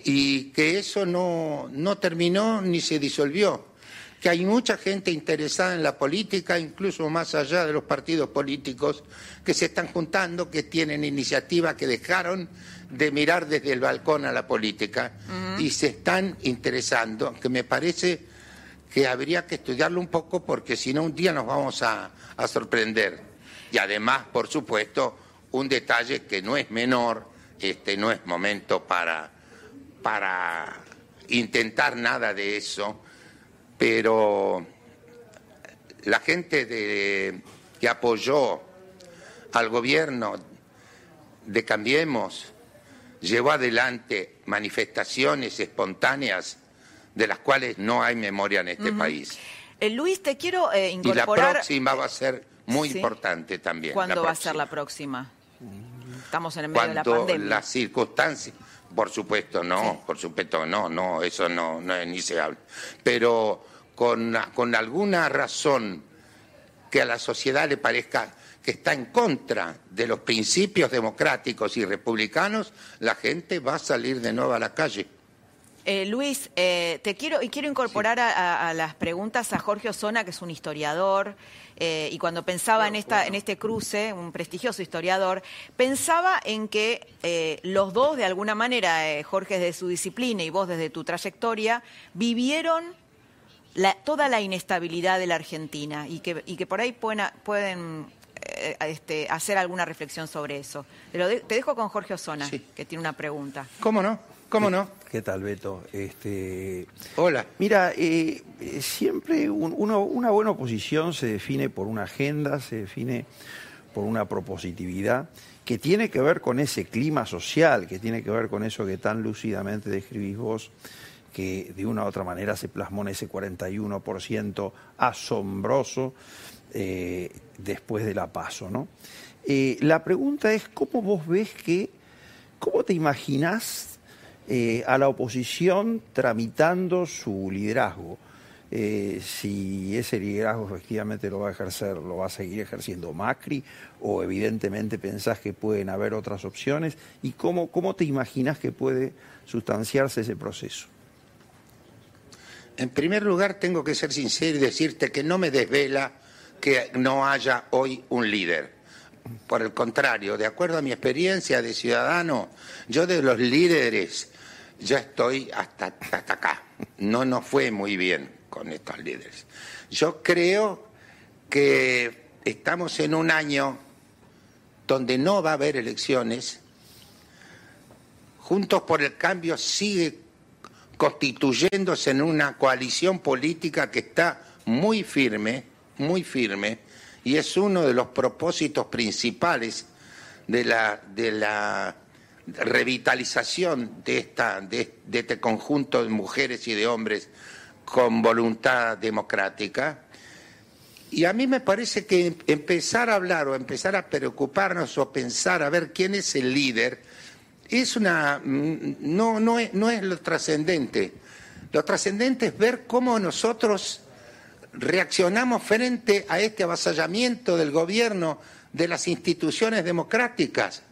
y que eso no, no terminó ni se disolvió. Que hay mucha gente interesada en la política, incluso más allá de los partidos políticos, que se están juntando, que tienen iniciativas que dejaron de mirar desde el balcón a la política y se están interesando, que me parece que habría que estudiarlo un poco porque si no un día nos vamos a, a sorprender. Y además, por supuesto, un detalle que no es menor, este no es momento para, para intentar nada de eso, pero la gente de- que apoyó al gobierno de Cambiemos llevó adelante manifestaciones espontáneas de las cuales no hay memoria en este país. Eh, Luis, te quiero eh, Y la incorporar. próxima va a ser muy Sí. importante también. ¿Cuándo va a ser la próxima? Estamos en el medio de la Cuando pandemia. las circunstancias, por supuesto, no, por supuesto, no, no, eso no, no es ni se habla. Pero con, con alguna razón que a la sociedad le parezca que está en contra de los principios democráticos y republicanos, la gente va a salir de nuevo a la calle. Eh, Luis, eh, te quiero y quiero incorporar a, a- a las preguntas a Jorge Osona, que es un historiador, eh, y cuando pensaba en esta en este cruce, un prestigioso historiador, pensaba en que eh, los dos, de alguna manera, eh, Jorge desde su disciplina y vos desde tu trayectoria, vivieron la- toda la inestabilidad de la Argentina y que, y que por ahí pueden, pueden eh, este, hacer alguna reflexión sobre eso. Te, lo de- te dejo con Jorge Osona, que tiene una pregunta. ¿Cómo no? ¿Cómo no? ¿Qué tal, Beto? Este, Hola. Mira, eh, siempre un- uno- una buena oposición se define por una agenda, se define por una propositividad que tiene que ver con ese clima social, que tiene que ver con eso que tan lúcidamente describís vos, que de una u otra manera se plasmó en ese 41% asombroso eh, después de la paso, ¿no? Eh, la pregunta es, ¿cómo vos ves que, cómo te imaginás eh, a la oposición tramitando su liderazgo? Eh, si ese liderazgo efectivamente lo va a ejercer, lo va a seguir ejerciendo Macri, o evidentemente pensás que pueden haber otras opciones, y cómo, cómo te imaginas que puede sustanciarse ese proceso. En primer lugar, tengo que ser sincero y decirte que no me desvela que no haya hoy un líder. Por el contrario, de acuerdo a mi experiencia de ciudadano, yo de los líderes ya estoy hasta, hasta acá. No nos fue muy bien con estos líderes. Yo creo que estamos en un año donde no va a haber elecciones. Juntos por el Cambio sigue constituyéndose en una coalición política que está muy firme, muy firme, y es uno de los propósitos principales de la, de la revitalización de, esta, de, de este conjunto de mujeres y de hombres con voluntad democrática. Y a mí me parece que empezar a hablar o empezar a preocuparnos o pensar a ver quién es el líder es una mm, no no no es lo trascendente. Lo trascendente es ver cómo nosotros reaccionamos frente a este avasallamiento del gobierno de las instituciones democráticas.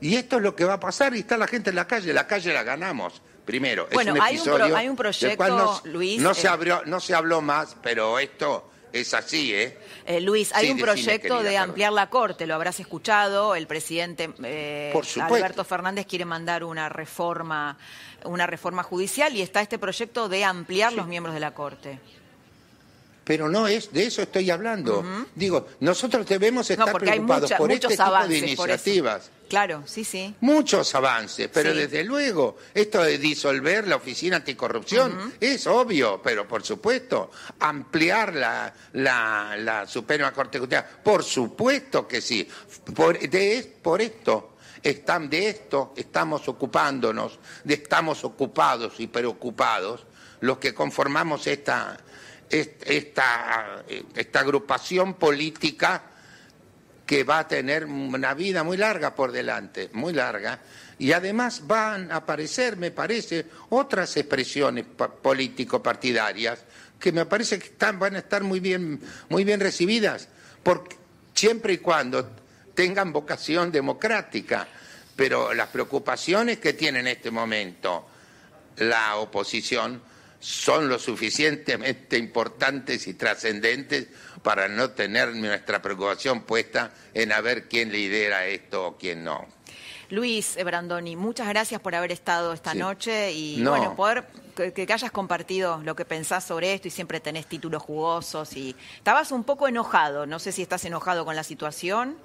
Y esto es lo que va a pasar y está la gente en la calle, la calle la ganamos. Primero, Bueno, es un hay un pro- episodio hay un del cual no, proyecto, Luis, no se eh, abrió, no se habló más, pero esto es así, ¿eh? Eh, Luis, hay Sí, un proyecto de ampliar la Corte, lo habrás escuchado. El presidente eh, Por. Alberto Fernández quiere mandar una reforma, una reforma judicial y está este proyecto de ampliar los miembros de la Corte. Pero no es, de eso estoy hablando. Digo, nosotros debemos estar preocupados mucha- por este tipo de iniciativas. Claro, sí, sí. Muchos avances, pero Sí. desde luego, esto de disolver la Oficina Anticorrupción es obvio, pero por supuesto, ampliar la, la, la Suprema Corte Judicial, por supuesto que sí. Por, de, por esto, están, de esto estamos ocupándonos, de estamos ocupados y preocupados los que conformamos esta, est- esta, esta agrupación política que va a tener una vida muy larga por delante, muy larga, y además van a aparecer, me parece, otras expresiones pa- político-partidarias que me parece que están, van a estar muy bien, muy bien recibidas, porque, siempre y cuando tengan vocación democrática. Pero las preocupaciones que tiene en este momento la oposición son lo suficientemente importantes y trascendentes para no tener nuestra preocupación puesta en a ver quién lidera esto o quién no. Luis Brandoni, muchas gracias por haber estado esta Sí. noche y No. bueno, poder que, que hayas compartido lo que pensás sobre esto y siempre tenés títulos jugosos y estabas un poco enojado, no sé si estás enojado con la situación,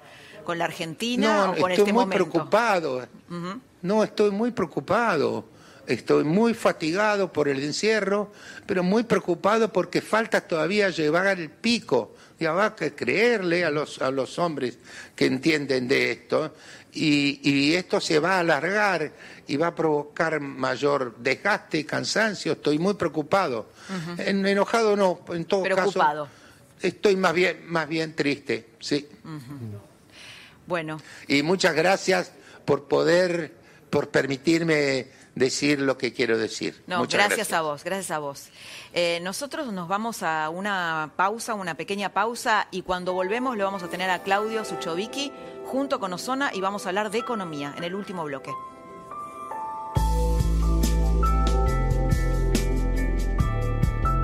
con la Argentina No, o con estoy este muy momento. preocupado. Ujú. No, estoy muy preocupado. Estoy muy fatigado por el encierro, pero muy preocupado porque falta todavía llevar el pico. Ya va que creerle a los, a los hombres que entienden de esto. Y, y esto se va a alargar y va a provocar mayor desgaste y cansancio. Estoy muy preocupado. En- enojado no, en todo Preocupado. caso. Estoy más bien, más bien triste, sí. Bueno, Y muchas gracias por poder, por permitirme decir lo que quiero decir. no, Muchas gracias, a vos, gracias a vos. Eh, nosotros nos vamos a una pausa, una pequeña pausa, y cuando volvemos lo vamos a tener a Claudio Suchovicki junto con Osona y vamos a hablar de economía en el último bloque.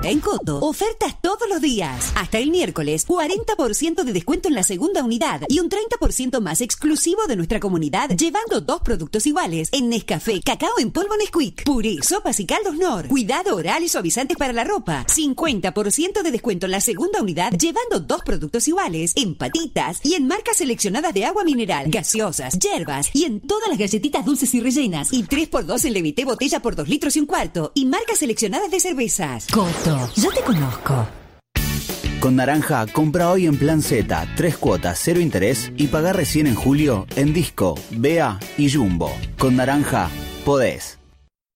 En Coto, ofertas todos los días. Hasta el miércoles, 40% de descuento en la segunda unidad y un 30% más exclusivo de nuestra comunidad, llevando dos productos iguales en Nescafé, cacao en polvo Nesquik, puré, sopas y caldos Nor, cuidado oral y suavizantes para la ropa. 50% de descuento en la segunda unidad, llevando dos productos iguales en patitas y en marcas seleccionadas de agua mineral, gaseosas, hierbas y en todas las galletitas dulces y rellenas. Y 3x2 en Levité botella por 2 litros y un cuarto. Y marcas seleccionadas de cervezas. Coto, yo te conozco. Con Naranja, compra hoy en Plan Z, tres cuotas, cero interés y pagar recién en julio en Disco, Bea y Jumbo. Con Naranja, podés.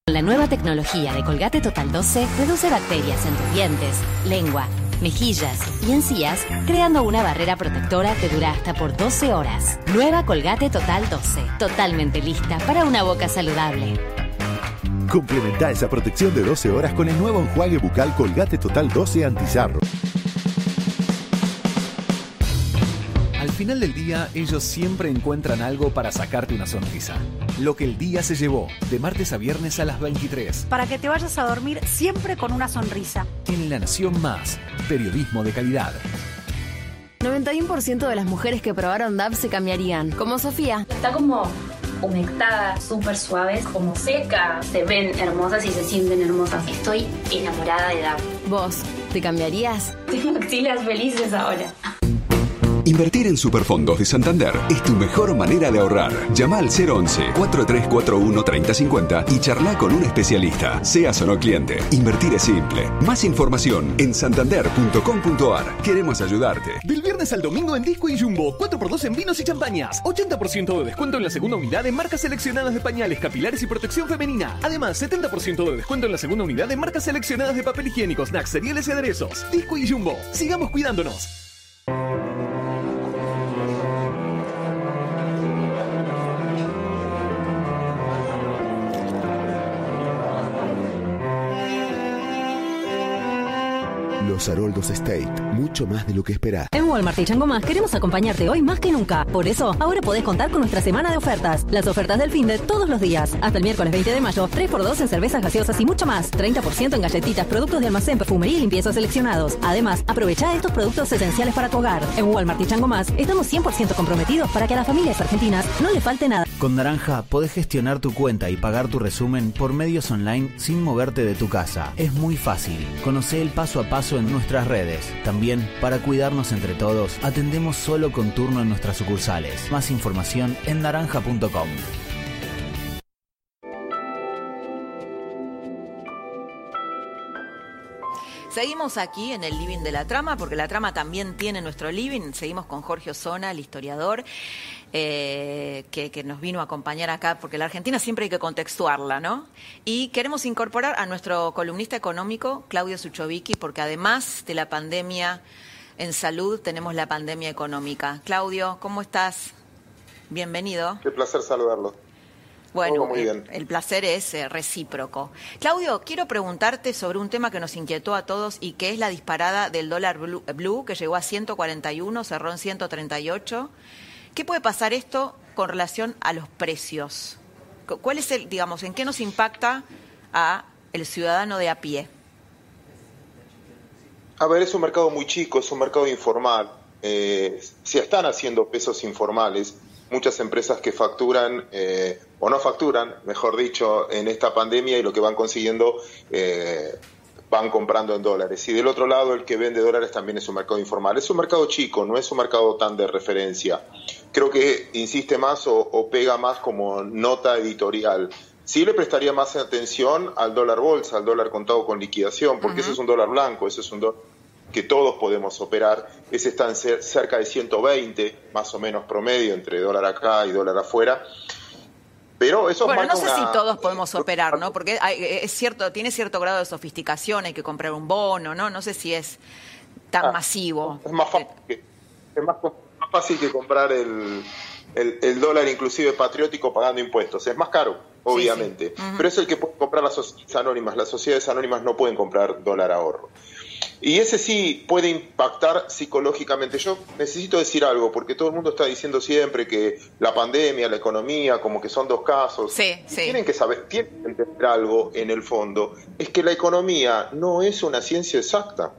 La nueva tecnología de Colgate Total 12 reduce bacterias en tus dientes, lengua, mejillas y encías, creando una barrera protectora que dura hasta por 12 horas. Nueva Colgate Total 12, totalmente lista para una boca saludable. Complementa esa protección de 12 horas con el nuevo enjuague bucal Colgate Total 12 Antizarro. Al final del día, ellos siempre encuentran algo para sacarte una sonrisa. Lo que el día se llevó, de martes a viernes a las 23. Para que te vayas a dormir siempre con una sonrisa. En La Nación Más, periodismo de calidad. 91% de las mujeres que probaron DAB se cambiarían, como Sofía. Está como humectada, súper suaves, como seca. Se ven hermosas y se sienten hermosas. Estoy enamorada de DAB. ¿Vos te cambiarías? Tengo axilas felices ahora. Invertir en Superfondos de Santander es tu mejor manera de ahorrar. Llama al 011-4341-3050 y charla con un especialista, seas o no cliente. Invertir es simple. Más información en santander.com.ar. Queremos ayudarte. Del viernes al domingo en Disco y Jumbo, 4x2 en vinos y champañas. 80% de descuento en la segunda unidad en marcas seleccionadas de pañales, capilares y protección femenina. Además, 70% de descuento en la segunda unidad en marcas seleccionadas de papel higiénico, snacks, cereales y aderezos. Disco y Jumbo. Sigamos cuidándonos. Los Haroldos State, mucho más de lo que esperás. En Walmart y Chango Más queremos acompañarte hoy más que nunca. Por eso, ahora podés contar con nuestra semana de ofertas. Las ofertas del fin de todos los días. Hasta el miércoles 20 de mayo, 3x2 en cervezas gaseosas y mucho más. 30% en galletitas, productos de almacén, perfumería y limpieza seleccionados. Además, aprovecha estos productos esenciales para tu hogar. En Walmart y Chango Más estamos 100% comprometidos para que a las familias argentinas no le falte nada. Con Naranja podés gestionar tu cuenta y pagar tu resumen por medios online sin moverte de tu casa. Es muy fácil. Conoce el paso a paso en nuestras redes. También, para cuidarnos entre todos, atendemos solo con turno en nuestras sucursales. Más información en naranja.com. Seguimos aquí en el living de la trama, porque la trama también tiene nuestro living. Seguimos con Jorge Osona, el historiador, eh, que, que nos vino a acompañar acá, porque la Argentina siempre hay que contextuarla, ¿no? Y queremos incorporar a nuestro columnista económico, Claudio Suchovicki, porque además de la pandemia en salud, tenemos la pandemia económica. Claudio, ¿cómo estás? Bienvenido. Qué placer saludarlo. Bueno, el, placer es eh, recíproco. Claudio, quiero preguntarte sobre un tema que nos inquietó a todos y que es la disparada del dólar blue, blue, que llegó a 141, cerró en 138. ¿Qué puede pasar esto con relación a los precios? Cu- ¿Cuál es el, digamos, en qué nos impacta a el ciudadano de a pie? A ver, es un mercado muy chico, es un mercado informal. Eh, se están haciendo pesos informales. Muchas empresas que facturan eh, o no facturan, mejor dicho, en esta pandemia y lo que van consiguiendo eh, van comprando en dólares. Y del otro lado, el que vende dólares también es un mercado informal. Es un mercado chico, no es un mercado tan de referencia. Creo que insiste más o, o pega más como nota editorial. Sí le prestaría más atención al dólar bolsa, al dólar contado con liquidación, porque ese es un dólar blanco, ese es un dólar que todos podemos operar. Ese está en cer- cerca de 120, más o menos promedio, entre dólar acá y dólar afuera. Pero eso Bueno, no sé una- si todos podemos operar, ¿no? Porque hay- es cierto, tiene cierto grado de sofisticación, hay que comprar un bono, ¿no? No sé si es tan Ah, masivo. Es más fácil que, es más, más fácil que comprar el, el- el dólar inclusive patriótico pagando impuestos. Es más caro, obviamente. Pero es el que puede comprar las sociedades anónimas. Las sociedades anónimas no pueden comprar dólar ahorro. Y ese sí puede impactar psicológicamente. Yo necesito decir algo, porque todo el mundo está diciendo siempre que la pandemia, la economía, como que son dos casos. Sí, Y sí. Tienen que saber, tienen que entender algo en el fondo. Es que la economía no es una ciencia exacta.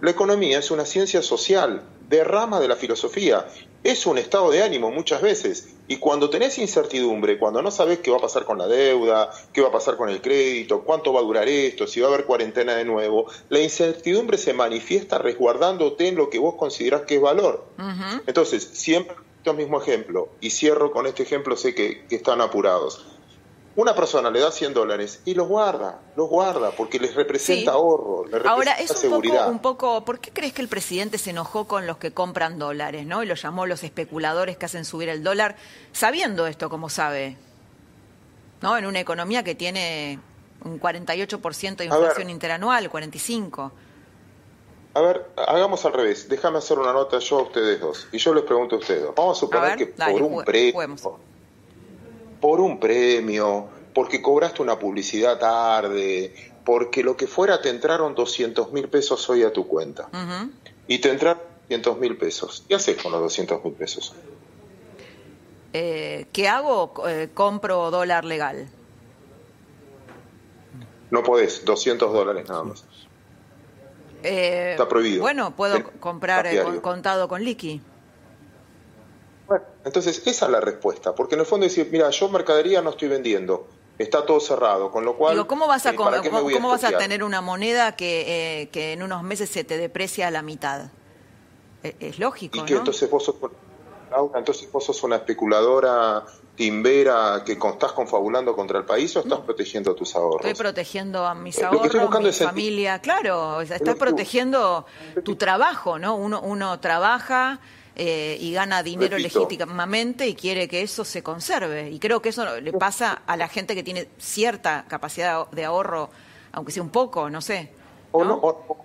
La economía es una ciencia social, de rama de la filosofía. Es un estado de ánimo muchas veces. Y cuando tenés incertidumbre, cuando no sabés qué va a pasar con la deuda, qué va a pasar con el crédito, cuánto va a durar esto, si va a haber cuarentena de nuevo, la incertidumbre se manifiesta resguardándote en lo que vos considerás que es valor. Entonces, siempre el mismo ejemplo, y cierro con este ejemplo, sé que, que están apurados. Una persona le da 100 dólares y los guarda, los guarda, porque les representa Sí. ahorro, les representa Ahora, es un seguridad. poco, un poco, ¿por qué crees que el presidente se enojó con los que compran dólares, no? Y los llamó los especuladores que hacen subir el dólar, sabiendo esto, como sabe, ¿no? En una economía que tiene un 48% de A ver. inflación interanual, 45. A ver, hagamos al revés. Déjame hacer una nota yo a ustedes dos. Y yo les pregunto a ustedes dos. Vamos a suponer A ver, que dale, por un jue- premio, juguemos. Por un premio, porque cobraste una publicidad tarde, porque lo que fuera te entraron 200 mil pesos hoy a tu cuenta. Y te entraron 200 mil pesos. ¿Qué haces con los 200 mil pesos? Eh, ¿Qué hago? Eh, compro dólar legal. No podés, 200 dólares nada más. Eh, Está prohibido. Bueno, puedo comprar eh, contado con liqui. Entonces, esa es la respuesta. Porque en el fondo decir, mira, yo mercadería no estoy vendiendo. Está todo cerrado, con lo cual... Digo, ¿cómo vas a, eh, tener una moneda que, eh, que en unos meses se te deprecia a la mitad? E- Es, lógico, Y que ¿no? entonces vos sos, Laura, entonces vos sos una especuladora timbera que estás confabulando contra el país o estás protegiendo tus ahorros. Estoy protegiendo a mis Eh, lo que estoy ahorros, buscando mi es familia. Claro, estás protegiendo tu trabajo, ¿no? Uno, uno trabaja eh, y gana dinero Repito. legítimamente y quiere que eso se conserve. Y creo que eso le pasa a la gente que tiene cierta capacidad de ahorro, aunque sea un poco, no sé. O no, o-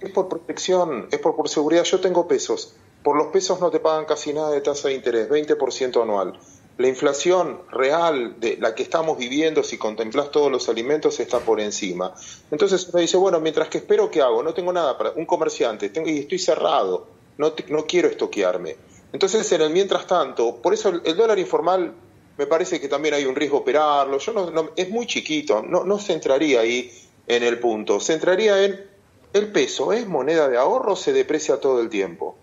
es por protección, es por, por seguridad. Yo tengo pesos. Por los pesos no te pagan casi nada de tasa de interés, 20% anual. La inflación real de la que estamos viviendo, si contemplas todos los alimentos, está por encima. Entonces uno dice, bueno, mientras que espero, ¿qué hago? No tengo nada para un comerciante, tengo, y estoy cerrado, no, quiero estoquearme. Entonces, en el mientras tanto, por eso el, dólar informal me parece que también hay un riesgo operarlo. Yo no, no- es muy chiquito, no, no se entraría ahí en el punto. Se entraría en el peso, ¿es moneda de ahorro se deprecia todo el tiempo?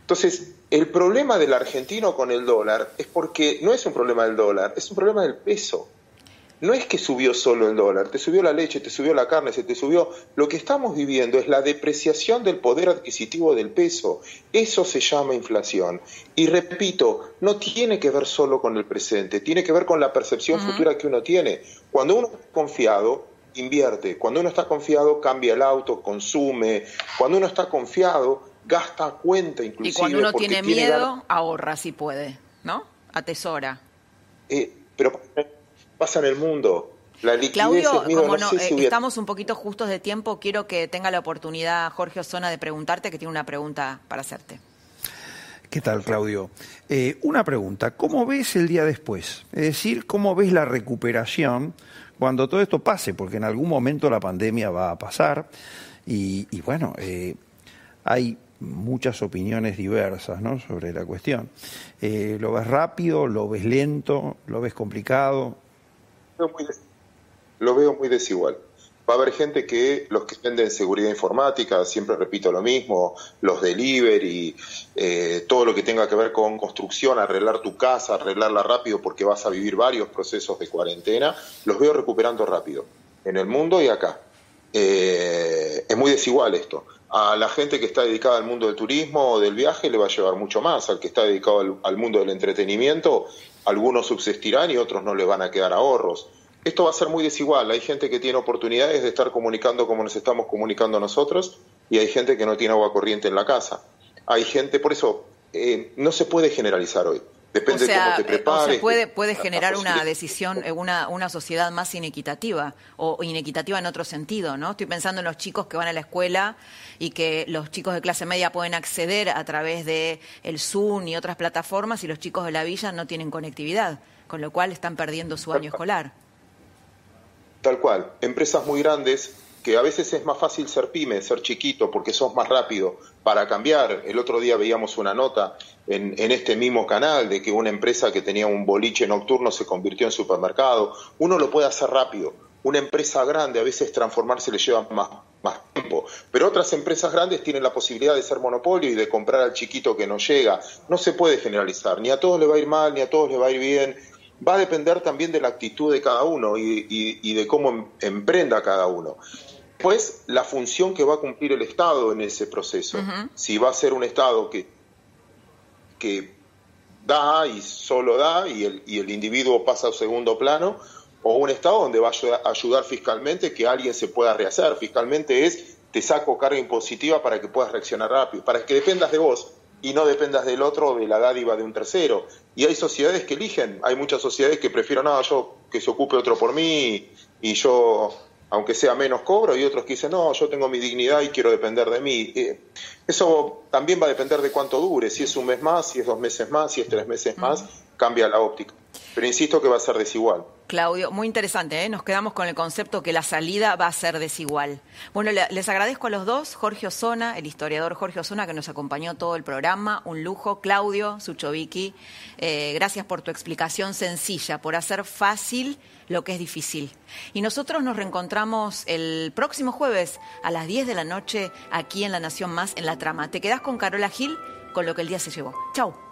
Entonces, el problema del argentino con el dólar es porque no es un problema del dólar, es un problema del peso. No es que subió solo el dólar, te subió la leche, te subió la carne, se te subió. Lo que estamos viviendo es la depreciación del poder adquisitivo del peso. Eso se llama inflación. Y repito, no tiene que ver solo con el presente, tiene que ver con la percepción futura que uno tiene. Cuando uno está confiado, invierte. Cuando uno está confiado, cambia el auto, consume. Cuando uno está confiado, gasta cuenta inclusive. Y cuando uno tiene miedo, ahorra si puede, ¿no? Atesora. Eh, pero pasa en el mundo. La liquidez Claudio, es miedo, como no no, sé si hubiera- estamos un poquito justos de tiempo, quiero que tenga la oportunidad Jorge Osona de preguntarte, que tiene una pregunta para hacerte. ¿Qué tal, Claudio? Eh, una pregunta, ¿cómo ves el día después? Es decir, ¿cómo ves la recuperación cuando todo esto pase? Porque en algún momento la pandemia va a pasar y, y bueno, eh, hay muchas opiniones diversas ¿no? sobre la cuestión. Eh, ¿Lo ves rápido? ¿Lo ves lento? ¿Lo ves complicado? Muy lo veo muy desigual. Va a haber gente que, los que venden seguridad informática, siempre repito lo mismo, los delivery, eh, todo lo que tenga que ver con construcción, arreglar tu casa, arreglarla rápido porque vas a vivir varios procesos de cuarentena, los veo recuperando rápido, en el mundo y acá. Eh, es muy desigual esto. A la gente que está dedicada al mundo del turismo o del viaje le va a llevar mucho más. Al que está dedicado al mundo del entretenimiento, algunos subsistirán y otros no le van a quedar ahorros. Esto va a ser muy desigual. Hay gente que tiene oportunidades de estar comunicando como nos estamos comunicando nosotros y hay gente que no tiene agua corriente en la casa. Hay gente, por eso, eh, no se puede generalizar hoy. Depende o sea, de cómo te eh, prepares. o sea, puede, de- puede generar una decisión, eh, una, una sociedad más inequitativa o inequitativa en otro sentido, ¿no? Estoy pensando en los chicos que van a la escuela y que los chicos de clase media pueden acceder a través de el Zoom y otras plataformas y los chicos de la villa no tienen conectividad, con lo cual están perdiendo su año escolar. Tal cual. Empresas muy grandes que a veces es más fácil ser pyme, ser chiquito, porque sos más rápido para cambiar. El otro día veíamos una nota en, en, este mismo canal de que una empresa que tenía un boliche nocturno se convirtió en supermercado. Uno lo puede hacer rápido. Una empresa grande a veces transformarse le lleva más, tiempo, pero otras empresas grandes tienen la posibilidad de ser monopolio y de comprar al chiquito que no llega. No se puede generalizar, ni a todos le va a ir mal, ni a todos le va a ir bien. Va a depender también de la actitud de cada uno y de cómo em, emprenda cada uno. Después, la función que va a cumplir el Estado en ese proceso. Uh -huh. Si va a ser un Estado que, que da y solo da y el, y el individuo pasa a segundo plano, o un Estado donde va a ayudar, ayudar fiscalmente que alguien se pueda rehacer. Fiscalmente es, te saco carga impositiva para que puedas reaccionar rápido, para que dependas de vos y no dependas del otro o de la dádiva de un tercero. Y hay sociedades que eligen, hay muchas sociedades que prefieren, no, yo que se ocupe otro por mí y yo aunque sea menos cobro, y otros que dicen, no, yo tengo mi dignidad y quiero depender de mí. Eh, eso también va a depender de cuánto dure, si es un mes más, si es dos meses más, si es tres meses más, cambia la óptica. Pero insisto que va a ser desigual. Claudio, muy interesante, ¿eh? nos quedamos con el concepto que la salida va a ser desigual. Bueno, les agradezco a los dos, Jorge Osona, el historiador Jorge Osona, que nos acompañó todo el programa, un lujo. Claudio Suchovicki, eh, gracias por tu explicación sencilla, por hacer fácil lo que es difícil. Y nosotros nos reencontramos el próximo jueves a las 10 de la noche aquí en La Nación Más, en La Trama. Te quedás con Carola Gil, con lo que el día se llevó. Chau.